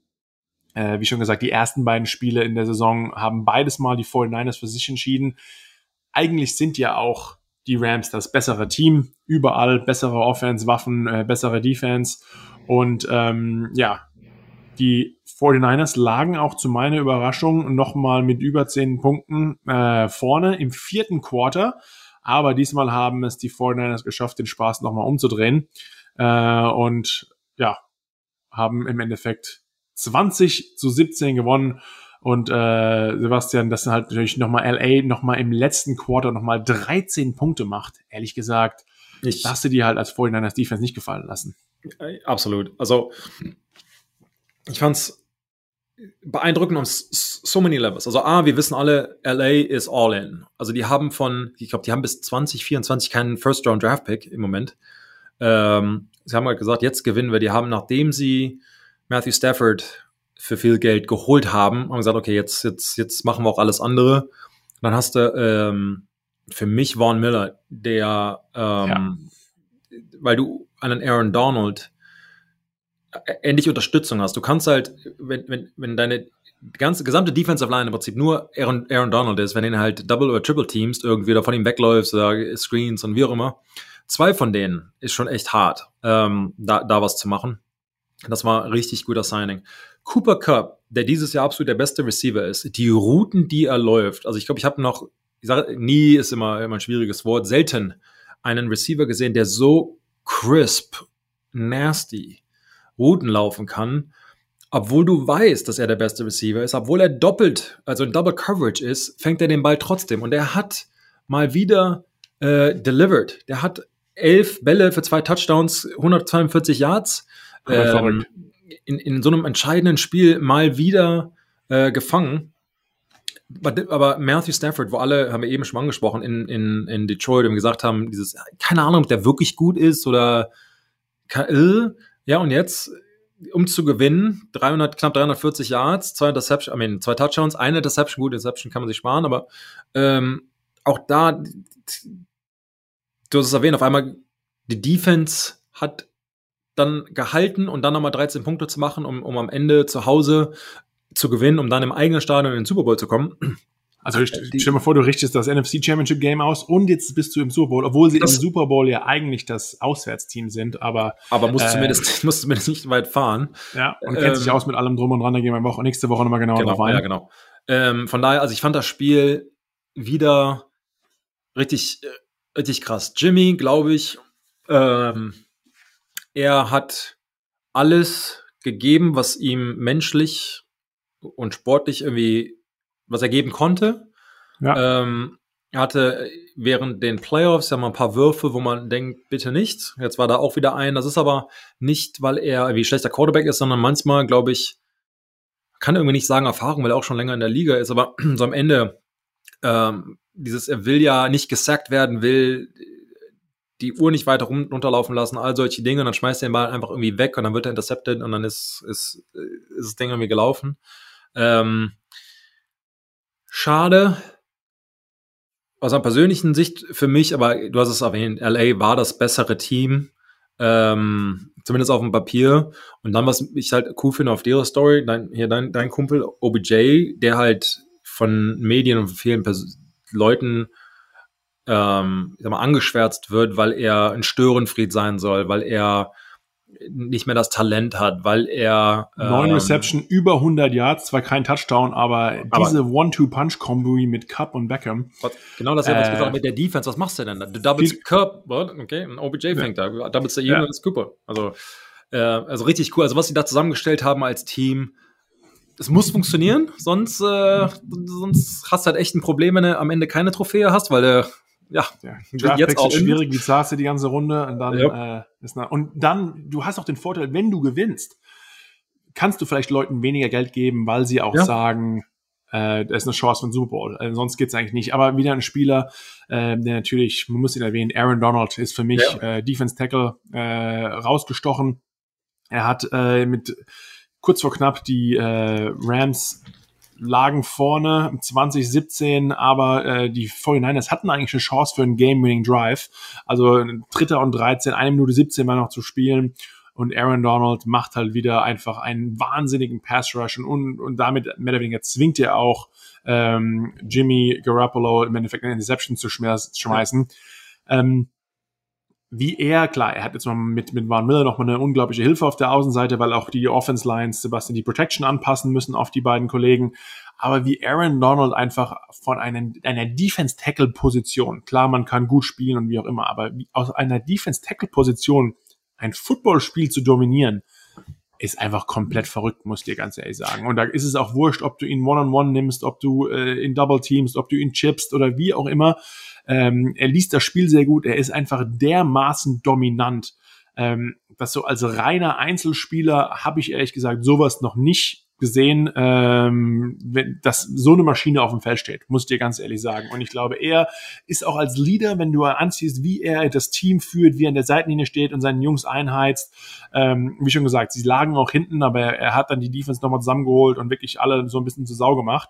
äh, wie schon gesagt, die ersten beiden Spiele in der Saison haben beides mal die 49ers für sich entschieden. Eigentlich sind ja auch die Rams das bessere Team, überall bessere Offense, Waffen, äh, bessere Defense. Und ähm, ja, die 49ers lagen auch zu meiner Überraschung nochmal mit über zehn Punkten äh, vorne im vierten Quarter. Aber diesmal haben es die 49ers geschafft, den Spaß nochmal umzudrehen. Äh, und ja, haben im Endeffekt 20 zu 17 gewonnen. Und äh, Sebastian, das halt natürlich nochmal LA nochmal im letzten Quarter nochmal 13 Punkte macht. Ehrlich gesagt, ich hast du dir halt als Vorhinein als Defense nicht gefallen lassen. Absolut. Also ich fand's beeindruckend on so many levels. Also A, wir wissen alle, LA is all in. Also die haben von, ich glaube, die haben bis 2024 keinen First Round Draft Pick im Moment. Ähm, sie haben halt gesagt, jetzt gewinnen wir. Die haben, nachdem sie Matthew Stafford für viel Geld geholt haben, haben gesagt, okay, jetzt, jetzt, jetzt machen wir auch alles andere. dann hast du ähm, für mich Vaughn Miller, der, ähm, ja. weil du einen Aaron Donald endlich Unterstützung hast. Du kannst halt, wenn, wenn, wenn deine ganze gesamte Defensive Line im Prinzip nur Aaron, Aaron Donald ist, wenn ihn halt Double oder Triple teamst, irgendwie oder von ihm wegläufst oder Screens und wie auch immer. Zwei von denen ist schon echt hart, ähm, da, da was zu machen. Das war richtig guter Signing. Cooper Cup, der dieses Jahr absolut der beste Receiver ist, die Routen, die er läuft, also ich glaube, ich habe noch, ich sage, nie ist immer, immer ein schwieriges Wort, selten einen Receiver gesehen, der so crisp, nasty Routen laufen kann, obwohl du weißt, dass er der beste Receiver ist, obwohl er doppelt, also in Double Coverage ist, fängt er den Ball trotzdem. Und er hat mal wieder äh, delivered. Der hat elf Bälle für zwei Touchdowns, 142 Yards ähm, in, in so einem entscheidenden Spiel mal wieder äh, gefangen. Aber Matthew Stafford, wo alle, haben wir eben schon angesprochen, in, in, in Detroit und gesagt haben, dieses, keine Ahnung, ob der wirklich gut ist oder, äh, ja, und jetzt, um zu gewinnen, 300, knapp 340 Yards, zwei Interception, I mean, zwei Touchdowns, eine Interception, gut, Interception kann man sich sparen, aber ähm, auch da, du hast es erwähnt, auf einmal, die Defense hat dann gehalten und dann nochmal 13 Punkte zu machen, um, um am Ende zu Hause zu gewinnen, um dann im eigenen Stadion in den Super Bowl zu kommen. Also stell dir mal vor, du richtest das NFC Championship Game aus und jetzt bist du im Super Bowl, obwohl sie das, im Super Bowl ja eigentlich das Auswärtsteam sind, aber aber musst äh, zumindest [LAUGHS] musst zumindest nicht weit fahren. Ja, und ähm, kennst dich aus mit allem drum und dran, da gehen wir Woche, nächste Woche nochmal genauer genau, drauf ein. Ja, genau. Ähm, von daher, also ich fand das Spiel wieder richtig richtig krass. Jimmy, glaube ich, ähm, er hat alles gegeben, was ihm menschlich und sportlich irgendwie, was er geben konnte. Ja. Ähm, er hatte während den Playoffs ja mal ein paar Würfe, wo man denkt, bitte nicht. Jetzt war da auch wieder ein. Das ist aber nicht, weil er irgendwie schlechter Quarterback ist, sondern manchmal, glaube ich, kann irgendwie nicht sagen Erfahrung, weil er auch schon länger in der Liga ist, aber [CLEARS THROAT] so am Ende ähm, dieses, er will ja nicht gesackt werden, will die Uhr nicht weiter runterlaufen lassen, all solche Dinge, und dann schmeißt er den Ball einfach irgendwie weg und dann wird er intercepted und dann ist, ist, ist das Ding irgendwie gelaufen. Ähm, schade, aus einer persönlichen Sicht für mich, aber du hast es erwähnt, LA war das bessere Team, ähm, zumindest auf dem Papier. Und dann, was ich halt cool finde auf der Story, dein, hier dein, dein Kumpel OBJ, der halt von Medien und vielen Pers Leuten ähm, ich sag mal, angeschwärzt wird, weil er ein Störenfried sein soll, weil er nicht mehr das Talent hat, weil er neun ähm, Reception über 100 Yards, zwar kein Touchdown, aber, aber diese One-Two-Punch-Kombo mit Cup und Beckham. Genau das, äh, was gesagt mit der Defense. Was machst du denn? Du doubles Cup, okay, ein OBJ fängt ja. da, doubles der ja. ist Cooper. Also, äh, also richtig cool. Also was sie da zusammengestellt haben als Team, es muss funktionieren, sonst, äh, sonst hast du halt echt ein Problem, wenn du am Ende keine Trophäe hast, weil du ja, ja jetzt auch schwierig, die saß die ganze Runde und dann ja. äh, ist na, und dann du hast auch den Vorteil, wenn du gewinnst, kannst du vielleicht Leuten weniger Geld geben, weil sie auch ja. sagen, äh, da ist eine Chance für den Super Bowl. Äh, sonst geht's eigentlich nicht. Aber wieder ein Spieler, äh, der natürlich, man muss ihn erwähnen, Aaron Donald ist für mich ja. äh, Defense Tackle äh, rausgestochen. Er hat äh, mit kurz vor knapp die äh, Rams lagen vorne 2017, aber äh, die 49ers hatten eigentlich eine Chance für einen Game-Winning Drive. Also Dritter und 13, eine Minute 17 war noch zu spielen. Und Aaron Donald macht halt wieder einfach einen wahnsinnigen Pass-Rush und, und damit mehr oder weniger zwingt er auch ähm, Jimmy Garoppolo im Endeffekt eine Interception zu schmeißen. Ähm, wie er, klar, er hat jetzt noch mit, mit Van Miller noch mal eine unglaubliche Hilfe auf der Außenseite, weil auch die Offense Lines, Sebastian, die Protection anpassen müssen auf die beiden Kollegen. Aber wie Aaron Donald einfach von einem, einer Defense-Tackle-Position, klar, man kann gut spielen und wie auch immer, aber wie, aus einer Defense-Tackle-Position ein Footballspiel zu dominieren, ist einfach komplett verrückt, muss ich dir ganz ehrlich sagen. Und da ist es auch wurscht, ob du ihn One-on-One -on -one nimmst, ob du äh, in Double Teams, ob du ihn chippst oder wie auch immer. Ähm, er liest das Spiel sehr gut. Er ist einfach dermaßen dominant. Ähm, dass so als reiner Einzelspieler habe ich ehrlich gesagt sowas noch nicht gesehen, ähm, wenn, dass so eine Maschine auf dem Feld steht, muss ich dir ganz ehrlich sagen. Und ich glaube, er ist auch als Leader, wenn du anziehst, wie er das Team führt, wie er an der Seitenlinie steht und seinen Jungs einheizt. Ähm, wie schon gesagt, sie lagen auch hinten, aber er, hat dann die Defense nochmal zusammengeholt und wirklich alle so ein bisschen zu Sau gemacht.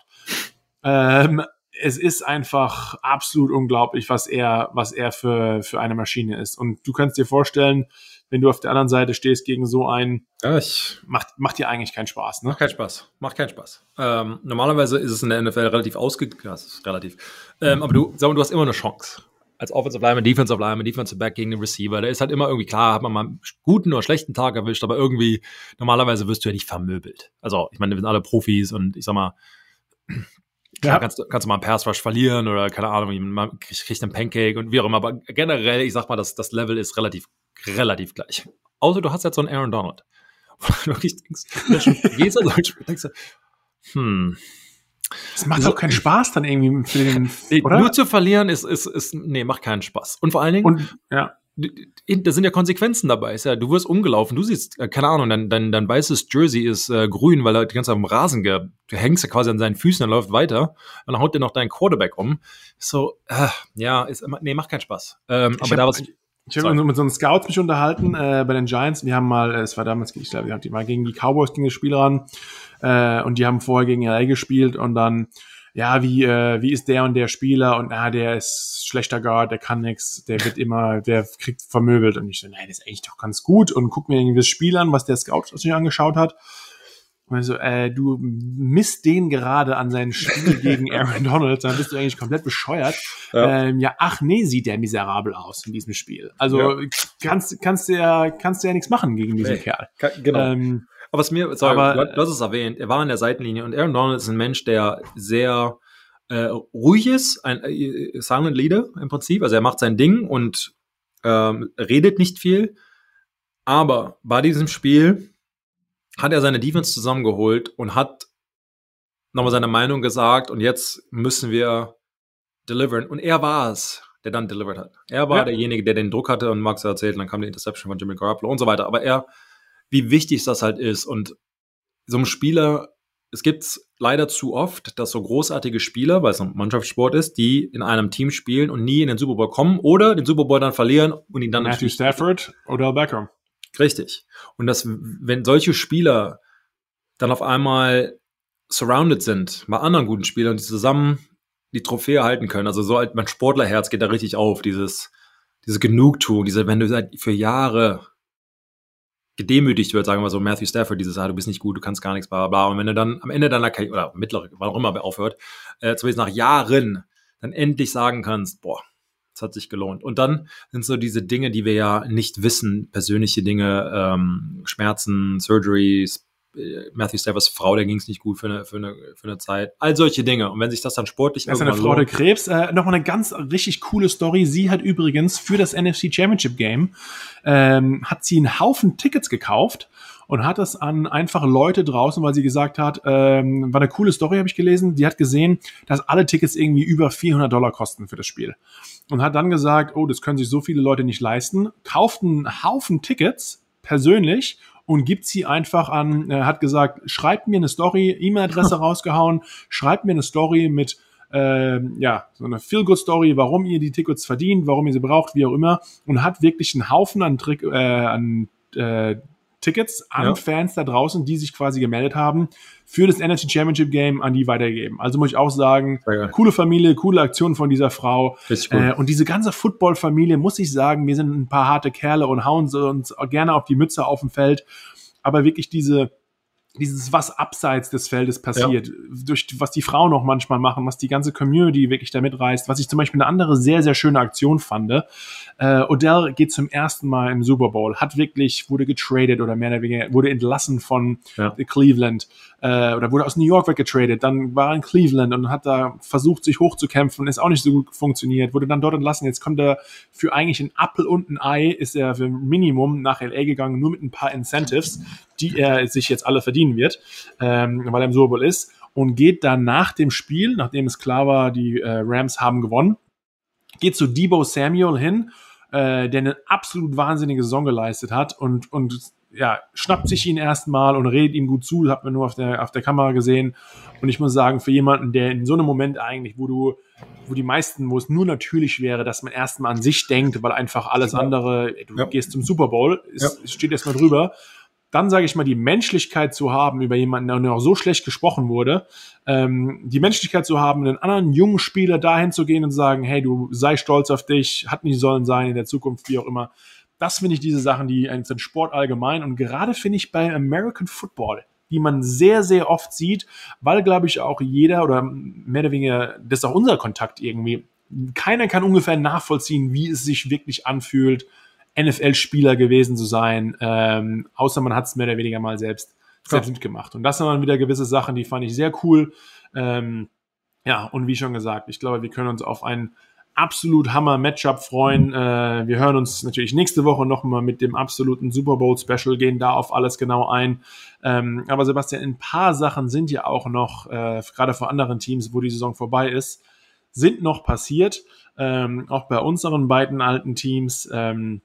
Ähm, es ist einfach absolut unglaublich, was er, was er für, für eine Maschine ist. Und du kannst dir vorstellen, wenn du auf der anderen Seite stehst gegen so einen, ja, ich, macht, macht dir eigentlich keinen Spaß, ne? Macht keinen Spaß. Macht keinen Spaß. Ähm, normalerweise ist es in der NFL relativ ausgeglichen, relativ. Ähm, aber du, sag mal, du hast immer eine Chance. Als Offensive Lineman, Defensive Lineman, Defensive Back gegen den Receiver. Da ist halt immer irgendwie klar, hat man mal einen guten oder schlechten Tag erwischt, aber irgendwie, normalerweise wirst du ja nicht vermöbelt. Also, ich meine, wir sind alle Profis und ich sag mal, Klar, ja. kannst, kannst du mal einen Pass Rush verlieren oder keine Ahnung, man kriegt einen Pancake und wie auch immer. Aber generell, ich sag mal, das, das Level ist relativ, relativ gleich. Außer du hast jetzt so einen Aaron Donald. Wo du [LAUGHS] wirklich denkst, gehst [LAUGHS] du so denkst du, hm. Es macht also, auch keinen Spaß dann irgendwie für den, [LAUGHS] oder? Nur zu verlieren ist, ist, ist, nee, macht keinen Spaß. Und vor allen Dingen, und, ja da sind ja Konsequenzen dabei. Ist ja, du wirst umgelaufen, du siehst, äh, keine Ahnung, dein, dein, dein weißes Jersey ist äh, grün, weil er die ganze Zeit am Rasen ge du hängst ja quasi an seinen Füßen und läuft weiter und dann haut dir noch dein Quarterback um. So, äh, ja, ist, nee, macht keinen Spaß. Ähm, aber hab, da was. Ich habe mit so einem Scouts mich unterhalten äh, bei den Giants. Wir haben mal, äh, es war damals, ich glaube, die mal gegen die Cowboys ging das Spiel ran äh, und die haben vorher gegen LA gespielt und dann ja, wie, äh, wie ist der und der Spieler und ah, der ist schlechter Guard, der kann nix, der wird immer, der kriegt vermöbelt. Und ich so, nein, das ist eigentlich doch ganz gut und guck mir irgendwie das Spiel an, was der Scout sich angeschaut hat. Und so, äh, du misst den gerade an seinem Spiel [LAUGHS] gegen Aaron Donald, dann bist du eigentlich komplett bescheuert. Ja, ähm, ja ach nee, sieht der miserabel aus in diesem Spiel. Also ja. kannst, kannst du ja, kannst du ja nichts machen gegen diesen nee, Kerl. Kann, genau. Ähm, aber was mir, sorry, aber, du, du hast es erwähnt, er war an der Seitenlinie und Aaron Donald ist ein Mensch, der sehr äh, ruhig ist, ein äh, Silent Leader im Prinzip. Also er macht sein Ding und ähm, redet nicht viel. Aber bei diesem Spiel hat er seine Defense zusammengeholt und hat nochmal seine Meinung gesagt und jetzt müssen wir deliveren. Und er war es, der dann delivered hat. Er war ja. derjenige, der den Druck hatte und Max erzählt, dann kam die Interception von Jimmy Garoppolo und so weiter. Aber er, wie wichtig das halt ist und so ein Spieler, es gibt leider zu oft, dass so großartige Spieler, weil es ein Mannschaftssport ist, die in einem Team spielen und nie in den Super Bowl kommen oder den Super Bowl dann verlieren und ihn dann Matthew Stafford oder Beckham. Richtig. Und das, wenn solche Spieler dann auf einmal surrounded sind bei anderen guten Spielern, die zusammen die Trophäe halten können. Also so mein Sportlerherz geht da richtig auf, dieses, dieses Genugtuung, diese, wenn du seit für Jahre gedemütigt wird, sagen wir so, Matthew Stafford, dieses, ah, du bist nicht gut, du kannst gar nichts, bla, bla, Und wenn du dann am Ende deiner Karriere, oder mittlere, wann auch immer aufhört, äh, zumindest nach Jahren, dann endlich sagen kannst, boah, es hat sich gelohnt. Und dann sind so diese Dinge, die wir ja nicht wissen, persönliche Dinge, ähm, Schmerzen, Surgeries, äh, Matthew Staffords Frau, der ging es nicht gut für eine, für, eine, für eine Zeit. All solche Dinge. Und wenn sich das dann sportlich Das ist eine Frau der Krebs. Äh, Nochmal eine ganz richtig coole Story. Sie hat übrigens für das NFC Championship Game ähm, hat sie einen Haufen Tickets gekauft und hat das an einfache Leute draußen, weil sie gesagt hat, ähm, war eine coole Story, habe ich gelesen. Die hat gesehen, dass alle Tickets irgendwie über 400 Dollar kosten für das Spiel und hat dann gesagt, oh, das können sich so viele Leute nicht leisten, kauft einen Haufen Tickets persönlich und gibt sie einfach an, äh, hat gesagt, schreibt mir eine Story, E-Mail-Adresse [LAUGHS] rausgehauen, schreibt mir eine Story mit äh, ja, so eine Feel-Good-Story, warum ihr die Tickets verdient, warum ihr sie braucht, wie auch immer, und hat wirklich einen Haufen an, Trick, äh, an äh, Tickets an ja. Fans da draußen, die sich quasi gemeldet haben, für das Energy Championship Game an die weitergegeben. Also muss ich auch sagen, coole Familie, coole Aktion von dieser Frau. Äh, und diese ganze Football-Familie, muss ich sagen, wir sind ein paar harte Kerle und hauen uns gerne auf die Mütze auf dem Feld. Aber wirklich diese, dieses, was abseits des Feldes passiert, ja. durch was die Frauen auch manchmal machen, was die ganze Community wirklich damit reißt, was ich zum Beispiel eine andere sehr, sehr schöne Aktion fand. Äh, Odell geht zum ersten Mal im Super Bowl, hat wirklich, wurde getradet oder mehr oder weniger, wurde entlassen von ja. Cleveland äh, oder wurde aus New York weggetradet, dann war er in Cleveland und hat da versucht, sich hochzukämpfen, ist auch nicht so gut funktioniert, wurde dann dort entlassen, jetzt kommt er für eigentlich ein Apple und ein Ei, ist er für Minimum nach LA gegangen, nur mit ein paar Incentives, die er sich jetzt alle verdienen wird, ähm, weil er im Super Bowl ist und geht dann nach dem Spiel, nachdem es klar war, die äh, Rams haben gewonnen, geht zu Debo Samuel hin, äh, der eine absolut wahnsinnige Saison geleistet hat und, und ja, schnappt sich ihn erstmal und redet ihm gut zu, hat man nur auf der, auf der Kamera gesehen. Und ich muss sagen, für jemanden, der in so einem Moment eigentlich, wo du, wo die meisten, wo es nur natürlich wäre, dass man erstmal an sich denkt, weil einfach alles andere, du ja. gehst zum Super Bowl, ist, ja. steht erstmal drüber dann sage ich mal, die Menschlichkeit zu haben über jemanden, der noch so schlecht gesprochen wurde, ähm, die Menschlichkeit zu haben, einen anderen jungen Spieler dahin zu gehen und sagen, hey, du sei stolz auf dich, hat nicht sollen sein in der Zukunft, wie auch immer. Das finde ich diese Sachen, die den Sport allgemein und gerade finde ich bei American Football, die man sehr, sehr oft sieht, weil, glaube ich, auch jeder oder mehr oder weniger, das ist auch unser Kontakt irgendwie, keiner kann ungefähr nachvollziehen, wie es sich wirklich anfühlt, NFL-Spieler gewesen zu sein, ähm, außer man hat es mehr oder weniger mal selbst, selbst ja. mitgemacht. Und das sind dann wieder gewisse Sachen, die fand ich sehr cool. Ähm, ja, und wie schon gesagt, ich glaube, wir können uns auf ein absolut Hammer-Matchup freuen. Äh, wir hören uns natürlich nächste Woche nochmal mit dem absoluten Super Bowl-Special, gehen da auf alles genau ein. Ähm, aber Sebastian, ein paar Sachen sind ja auch noch, äh, gerade vor anderen Teams, wo die Saison vorbei ist, sind noch passiert. Ähm, auch bei unseren beiden alten Teams. Ähm,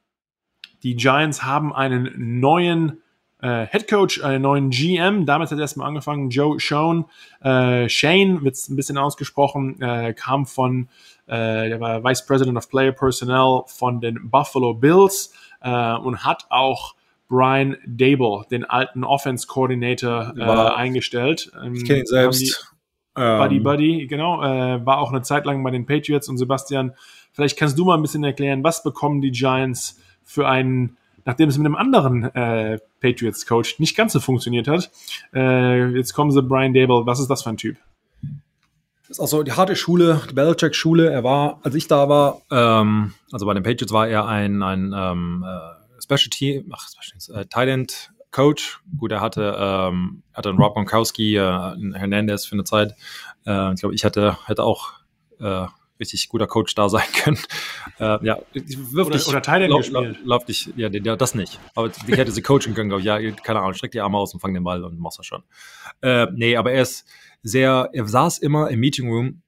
die Giants haben einen neuen äh, Head Coach, einen neuen GM. Damals hat er erstmal angefangen, Joe Schoen. Äh, Shane wird ein bisschen ausgesprochen, äh, kam von, äh, der war Vice President of Player Personnel von den Buffalo Bills äh, und hat auch Brian Dable, den alten Offense Coordinator, äh, eingestellt. Ähm, ich kenne ihn selbst. Buddy ähm. Buddy, genau, äh, war auch eine Zeit lang bei den Patriots und Sebastian, vielleicht kannst du mal ein bisschen erklären, was bekommen die Giants für einen, nachdem es mit einem anderen äh, Patriots-Coach nicht ganz so funktioniert hat. Äh, jetzt kommen sie Brian Dable. Was ist das für ein Typ? Das ist auch so die harte Schule, die Belichick-Schule. Er war, als ich da war, ähm, also bei den Patriots war er ein, ein ähm, äh, Special Team, ach, äh, Thailand Coach. Gut, er hatte, ähm, hatte einen Rob Gronkowski, äh, einen Hernandez für eine Zeit. Äh, ich glaube, ich hatte, hätte auch äh, richtig guter Coach da sein können. [LAUGHS] Äh, ja, wirf oder, dich, oder Teile lauf, gespielt. Lauf, lauf dich, ja, ja, das nicht. Aber ich hätte sie coachen können, glaube ich. Ja, keine Ahnung, streck die Arme aus und fang den Ball und machst das schon. Äh, nee, aber er ist sehr, er saß immer im Meeting Room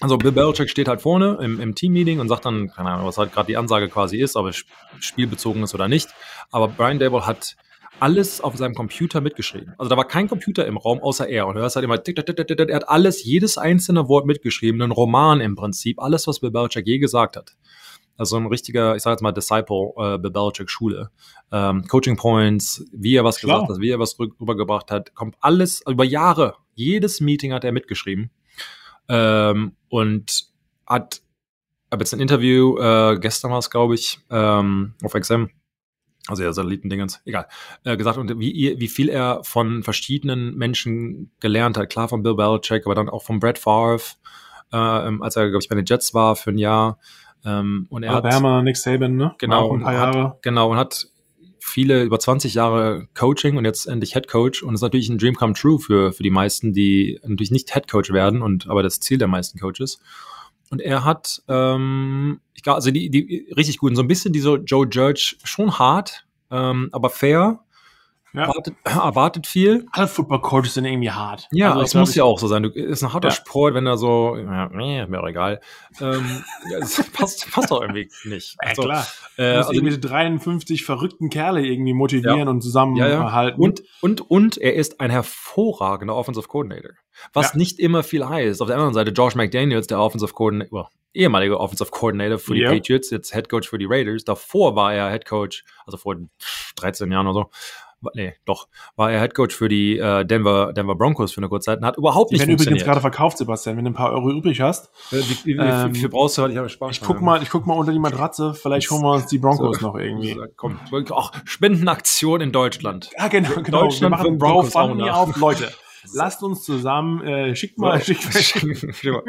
also Bill Belichick steht halt vorne im, im Team-Meeting und sagt dann, keine Ahnung, was halt gerade die Ansage quasi ist, ob es spielbezogen ist oder nicht. Aber Brian Dable hat alles auf seinem Computer mitgeschrieben. Also da war kein Computer im Raum außer er. Und du hörst halt immer, er hat alles, jedes einzelne Wort mitgeschrieben, ein Roman im Prinzip, alles, was Bill Belichick je gesagt hat. Also ein richtiger, ich sage jetzt mal Disciple äh, Bill Belichick Schule. Ähm, Coaching Points, wie er was Klar. gesagt hat, wie er was rübergebracht hat, kommt alles über Jahre. Jedes Meeting hat er mitgeschrieben. Ähm, und hat, habe jetzt ein Interview, äh, gestern war es, glaube ich, ähm, auf XM, also ja, Satellitendingens, egal, äh, gesagt, und wie, wie viel er von verschiedenen Menschen gelernt hat. Klar von Bill Belichick, aber dann auch von Brad Favre, äh, als er, glaube ich, bei den Jets war für ein Jahr. Ähm, und er Alabama, hat, Nick Saban, ne? Genau, ein paar Jahre. Hat, genau, und hat viele über 20 Jahre Coaching und jetzt endlich Head Coach und das ist natürlich ein Dream come true für, für die meisten, die natürlich nicht Head Coach werden und aber das Ziel der meisten Coaches. Und er hat, ähm, ich glaube, also die, die richtig guten, so ein bisschen diese Joe Judge, schon hart, ähm, aber fair ja. Erwartet, [CLEARS THROAT] erwartet viel. Alle Football Coaches sind irgendwie hart. Ja, also, das muss ja auch so sein. Du, ist ein harter ja. Sport, wenn er so, ja, nee, mir auch egal. Ähm, [LAUGHS] ja, das passt, passt doch irgendwie nicht. Ja, also, klar. Äh, also irgendwie 53 verrückten Kerle irgendwie motivieren ja. und zusammenhalten. Und, und, und er ist ein hervorragender Offensive Coordinator. Was nicht immer viel heißt. Auf der anderen Seite, Josh McDaniels, der Offensive Coordinator, ehemaliger Offensive Coordinator für die Patriots, jetzt Head Coach für die Raiders. Davor war er Head Coach, also vor 13 Jahren oder so, nee, doch, war er Headcoach für die äh, Denver, Denver Broncos für eine kurze Zeit und hat überhaupt nicht die werden übrigens gerade verkauft, Sebastian, wenn du ein paar Euro übrig hast. Wie, wie, ähm, wie viel brauchst du? Ich habe Spaß. Ich guck mal, ich guck mal unter die Matratze, vielleicht holen wir uns die Broncos so, noch irgendwie. Komm, auch Spendenaktion in Deutschland. Ja, genau, genau. Deutschland wir machen GoFundMe auf, Leute. Lasst uns zusammen, äh, schickt mal, schickt [LAUGHS] mal.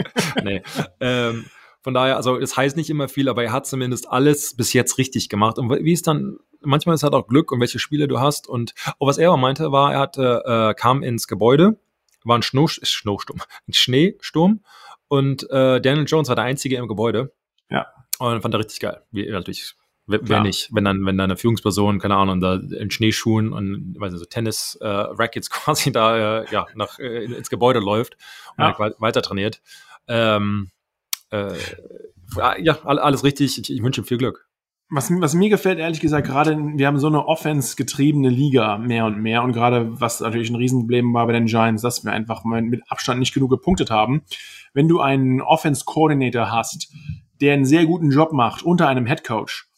nee. Ähm, von daher, also es heißt nicht immer viel, aber er hat zumindest alles bis jetzt richtig gemacht. Und wie es dann, manchmal ist halt auch Glück und welche Spiele du hast. Und oh, was er aber meinte, war, er hatte, äh, kam ins Gebäude, war ein Schnee, Schneesturm, [LAUGHS] ein Schneesturm und äh, Daniel Jones war der Einzige im Gebäude. Ja. Und fand er richtig geil. Wie natürlich Wer, wer nicht, wenn dann, wenn dann eine Führungsperson, keine Ahnung, da in Schneeschuhen und weiß nicht, so Tennis-Rackets äh, [LAUGHS] quasi da äh, ja, nach, äh, ins Gebäude läuft und ja. weiter trainiert. Ähm, äh, ja, alles richtig. Ich, ich wünsche ihm viel Glück. Was, was mir gefällt, ehrlich gesagt, gerade wir haben so eine Offense-getriebene Liga mehr und mehr und gerade was natürlich ein Riesenproblem war bei den Giants, dass wir einfach mit Abstand nicht genug gepunktet haben. Wenn du einen Offense-Coordinator hast, der einen sehr guten Job macht unter einem Head Coach,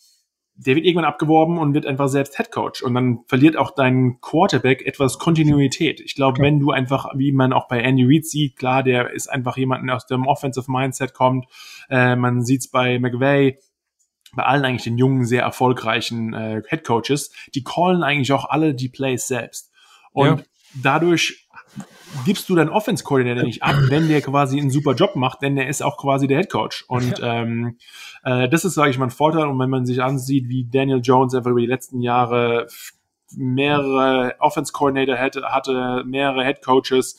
der wird irgendwann abgeworben und wird einfach selbst Head Coach und dann verliert auch dein Quarterback etwas Kontinuität. Ich glaube, okay. wenn du einfach, wie man auch bei Andy Reid sieht, klar, der ist einfach jemand, der aus dem Offensive Mindset kommt. Äh, man sieht's bei McVay, bei allen eigentlich den jungen, sehr erfolgreichen äh, Head Coaches, die callen eigentlich auch alle die Plays selbst. Und ja. dadurch gibst du deinen Offense-Coordinator nicht ab, wenn der quasi einen super Job macht, denn der ist auch quasi der Head Coach. Und ja. ähm, äh, das ist, sage ich mal, ein Vorteil. Und wenn man sich ansieht, wie Daniel Jones einfach über die letzten Jahre mehrere Offense-Coordinator hatte, hatte, mehrere Head Coaches,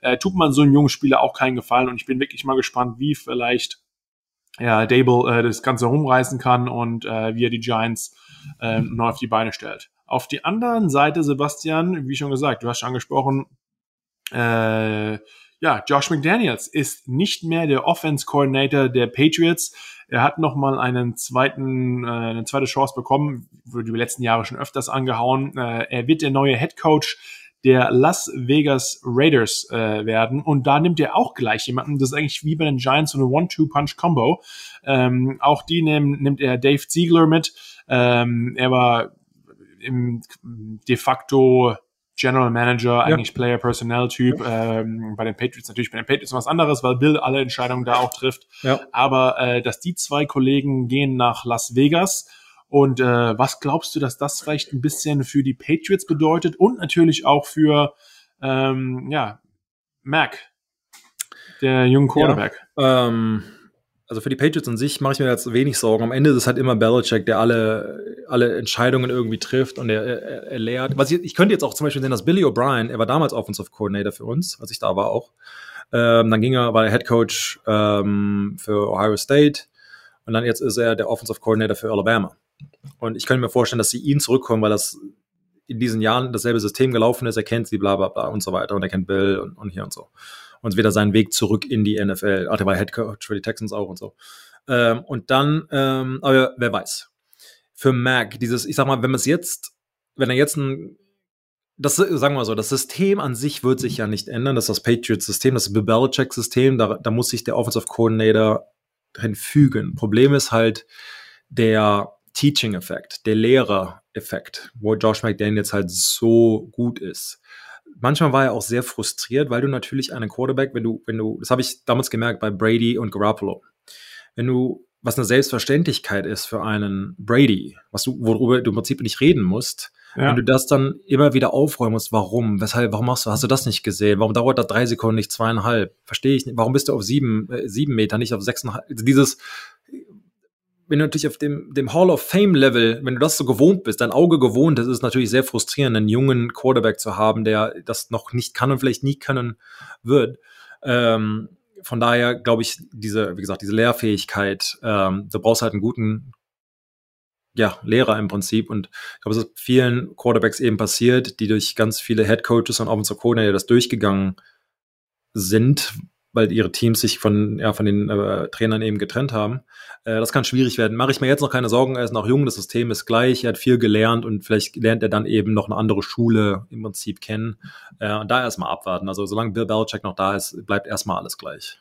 äh, tut man so einem jungen Spieler auch keinen Gefallen. Und ich bin wirklich mal gespannt, wie vielleicht ja, Dable äh, das Ganze rumreißen kann und äh, wie er die Giants äh, neu auf die Beine stellt. Auf die anderen Seite, Sebastian, wie schon gesagt, du hast schon angesprochen, äh, ja, Josh McDaniels ist nicht mehr der Offense Coordinator der Patriots. Er hat nochmal einen zweiten, äh, eine zweite Chance bekommen, wurde die letzten Jahre schon öfters angehauen. Äh, er wird der neue Head Coach der Las Vegas Raiders äh, werden. Und da nimmt er auch gleich jemanden. Das ist eigentlich wie bei den Giants so eine One-Two-Punch-Combo. Ähm, auch die nehm, nimmt er Dave Ziegler mit. Ähm, er war im de facto General Manager, ja. eigentlich Player Personnel Typ. Ja. Ähm, bei den Patriots natürlich bei den Patriots was anderes, weil Bill alle Entscheidungen da auch trifft. Ja. Aber äh, dass die zwei Kollegen gehen nach Las Vegas und äh, was glaubst du, dass das vielleicht ein bisschen für die Patriots bedeutet und natürlich auch für ähm, ja Mac, der jungen Quarterback? Ja, ähm also für die Patriots an sich mache ich mir jetzt wenig Sorgen. Am Ende ist es halt immer Belichick, der alle, alle Entscheidungen irgendwie trifft und er, er, er lehrt. Was ich, ich könnte jetzt auch zum Beispiel sehen, dass Billy O'Brien, er war damals Offensive Coordinator für uns, als ich da war auch. Ähm, dann ging er, war er Head Coach ähm, für Ohio State und dann jetzt ist er der Offensive Coordinator für Alabama. Und ich könnte mir vorstellen, dass sie ihn zurückkommen, weil das in diesen Jahren dasselbe System gelaufen ist, er kennt sie, bla bla bla und so weiter und er kennt Bill und, und hier und so. Und wieder seinen Weg zurück in die NFL. Ach, der war Head Coach für die Texans auch und so. Ähm, und dann, ähm, aber wer weiß. Für Mac, dieses, ich sag mal, wenn es jetzt, wenn er jetzt ein das sagen wir so, das System an sich wird sich ja nicht ändern. Das ist das Patriots-System, das Bill Belichick-System. Da, da muss sich der Offensive Coordinator drin fügen. Problem ist halt der Teaching-Effekt, der Lehrer-Effekt, wo Josh McDaniels halt so gut ist. Manchmal war er auch sehr frustriert, weil du natürlich einen Quarterback, wenn du, wenn du, das habe ich damals gemerkt bei Brady und Garoppolo, wenn du, was eine Selbstverständlichkeit ist für einen Brady, was du, worüber du im Prinzip nicht reden musst, ja. Wenn du das dann immer wieder aufräumen musst, warum, weshalb, warum machst du, hast du das nicht gesehen? Warum dauert das drei Sekunden, nicht zweieinhalb? Verstehe ich nicht. Warum bist du auf sieben, äh, sieben Meter, nicht auf sechseinhalb? Also dieses, wenn du natürlich auf dem, dem Hall of Fame Level, wenn du das so gewohnt bist, dein Auge gewohnt, das ist natürlich sehr frustrierend, einen jungen Quarterback zu haben, der das noch nicht kann und vielleicht nie können wird. Ähm, von daher glaube ich, diese, wie gesagt, diese Lehrfähigkeit, ähm, du brauchst halt einen guten ja, Lehrer im Prinzip. Und ich glaube, es ist vielen Quarterbacks eben passiert, die durch ganz viele Head Coaches und Offensive Coordinator das durchgegangen sind, weil ihre Teams sich von, ja, von den äh, Trainern eben getrennt haben. Äh, das kann schwierig werden. Mache ich mir jetzt noch keine Sorgen, er ist noch jung, das System ist gleich, er hat viel gelernt und vielleicht lernt er dann eben noch eine andere Schule im Prinzip kennen. Äh, und da erstmal abwarten. Also solange Bill Belichick noch da ist, bleibt erstmal alles gleich.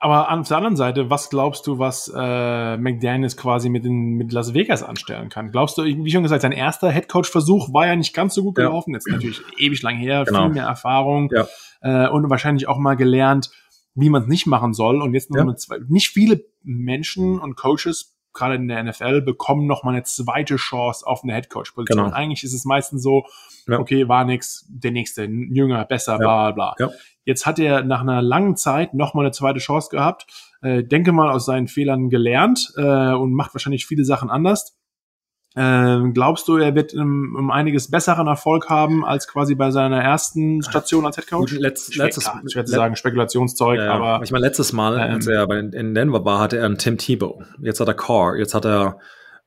Aber auf der anderen Seite, was glaubst du, was äh, McDaniels quasi mit, den, mit Las Vegas anstellen kann? Glaubst du, wie schon gesagt, sein erster Headcoach-Versuch war ja nicht ganz so gut gelaufen. Ja. Jetzt natürlich ewig lang her, genau. viel mehr Erfahrung ja. Äh, und wahrscheinlich auch mal gelernt, wie man es nicht machen soll. Und jetzt noch ja. zwei, nicht viele Menschen und Coaches gerade in der NFL bekommen noch mal eine zweite Chance auf eine Headcoach-Position. Genau. Eigentlich ist es meistens so, ja. okay, war nix, der nächste, jünger, besser, ja. bla bla. Ja. Jetzt hat er nach einer langen Zeit nochmal eine zweite Chance gehabt. Äh, denke mal aus seinen Fehlern gelernt äh, und macht wahrscheinlich viele Sachen anders. Äh, glaubst du, er wird um, um, einiges besseren Erfolg haben als quasi bei seiner ersten Station als Headcoach? Letz, letztes, ja, ich werde sagen Spekulationszeug, ja, aber ich meine letztes Mal, ähm, als er bei, in Denver war, hatte er einen Tim Tebow. Jetzt hat er Carr. Jetzt hat er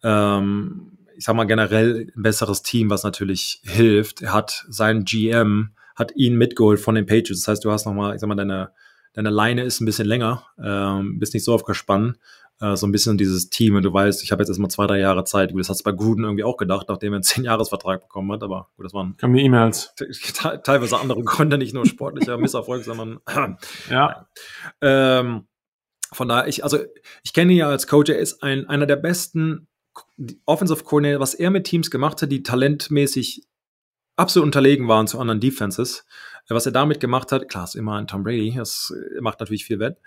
ähm, ich sag mal generell ein besseres Team, was natürlich hilft. Er hat seinen GM hat ihn mitgeholt von den Patriots. Das heißt, du hast nochmal, ich sag mal, deine, deine Leine ist ein bisschen länger, ähm, bist nicht so auf Gespann. Äh, so ein bisschen dieses Team und du weißt, ich habe jetzt erstmal zwei, drei Jahre Zeit. Gut, das hast du bei Gruden irgendwie auch gedacht, nachdem er einen [LAUGHS] zehn-Jahres-Vertrag bekommen hat, aber gut, das waren. Kommen die E-Mails. Teilweise andere [LAUGHS] Gründe, nicht nur sportlicher Misserfolg, sondern [CLEARS THROAT] ja. Ähm, von daher, ich, also ich kenne ihn ja als Coach, er ist ein, einer der besten Offensive Coordinator, was er mit Teams gemacht hat, die talentmäßig absolut unterlegen waren zu anderen Defenses. Was er damit gemacht hat, klar, ist immer ein Tom Brady, das macht natürlich viel Wett.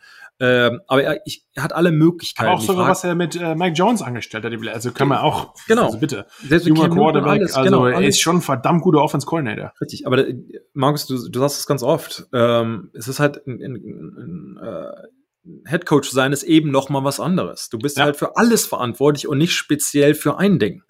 Ähm, aber er, ich, er, hat alle Möglichkeiten. Aber auch sogar, was er mit äh, Mike Jones angestellt hat. Also kann man auch, genau. also bitte, Selbst junger Quarterback, alles, also genau, er ist schon ein verdammt guter Offense Coordinator. Richtig, aber äh, Markus, du, du sagst es ganz oft, ähm, es ist halt ein, ein, ein, ein Head Coach sein ist eben noch mal was anderes. Du bist ja. halt für alles verantwortlich und nicht speziell für ein Ding.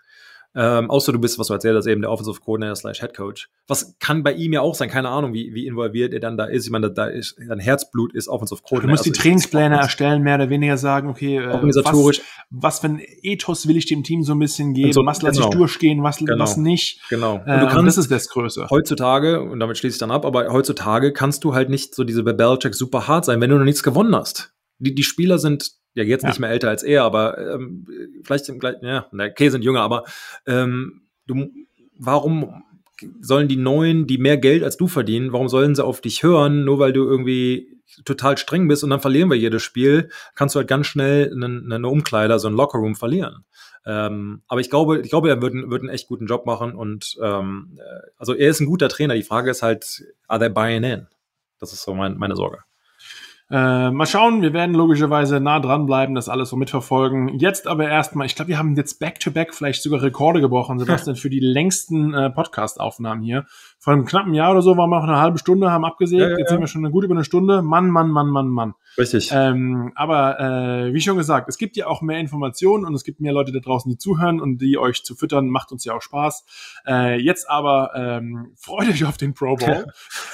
Ähm, außer du bist, was du erzählt hast, eben der Offensive Coordinator slash Head Coach. Was kann bei ihm ja auch sein, keine Ahnung, wie, wie involviert er dann da ist. Ich meine, da ist, sein Herzblut ist Offensive Coordinator. Du musst die also, Trainingspläne erstellen, mehr oder weniger sagen, okay, äh, organisatorisch. Was, was für ein Ethos will ich dem Team so ein bisschen geben? So, was lasse genau. ich durchgehen, was, genau. was nicht? Genau. Und du kannst, das ist das Größe. Heutzutage, und damit schließe ich dann ab, aber heutzutage kannst du halt nicht so diese Belichick super hart sein, wenn du noch nichts gewonnen hast. Die, die Spieler sind ja jetzt ja. nicht mehr älter als er, aber ähm, vielleicht im gleichen, ja, okay, sind jünger, aber ähm, du, warum sollen die Neuen, die mehr Geld als du verdienen, warum sollen sie auf dich hören, nur weil du irgendwie total streng bist und dann verlieren wir jedes Spiel, kannst du halt ganz schnell eine, eine Umkleider, so ein Lockerroom verlieren. Ähm, aber ich glaube, ich glaube, er wird, wird einen echt guten Job machen und ähm, äh, also er ist ein guter Trainer. Die Frage ist halt, are they buying in? Das ist so mein, meine Sorge. Äh, mal schauen, wir werden logischerweise nah dran bleiben, das alles so mitverfolgen. Jetzt aber erstmal, ich glaube, wir haben jetzt back-to-back -back vielleicht sogar Rekorde gebrochen, Sebastian, [LAUGHS] für die längsten äh, Podcast-Aufnahmen hier. Vor einem knappen Jahr oder so waren wir noch eine halbe Stunde, haben abgesägt. Ja, ja, jetzt sind wir schon eine gut über eine Stunde. Mann, Mann, Mann, Mann, Mann. Richtig. Ähm, aber äh, wie schon gesagt, es gibt ja auch mehr Informationen und es gibt mehr Leute da draußen, die zuhören und die euch zu füttern, macht uns ja auch Spaß. Äh, jetzt aber ähm, freut euch auf den Pro Bowl.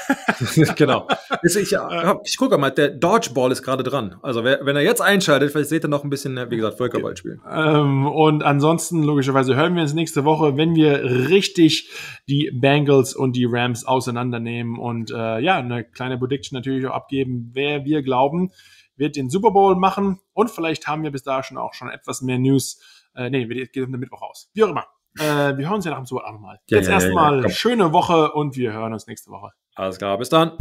[LAUGHS] genau. Ich, [LAUGHS] ich, ich gucke mal, der Dodgeball ist gerade dran. Also wer, wenn er jetzt einschaltet, vielleicht seht ihr noch ein bisschen, wie gesagt, Völkerball spielen. Ähm, und ansonsten, logischerweise, hören wir uns nächste Woche, wenn wir richtig die Bengals und die Rams auseinandernehmen und äh, ja, eine kleine Prediction natürlich auch abgeben, wer wir glauben, wird den Super Bowl machen und vielleicht haben wir bis da schon auch schon etwas mehr News. Äh, nee, geht am Mittwoch raus. Wie auch immer. Äh, wir hören uns ja nach dem Super Bowl nochmal. Ja, Jetzt ja, erstmal ja, schöne Woche und wir hören uns nächste Woche. Alles klar, bis dann.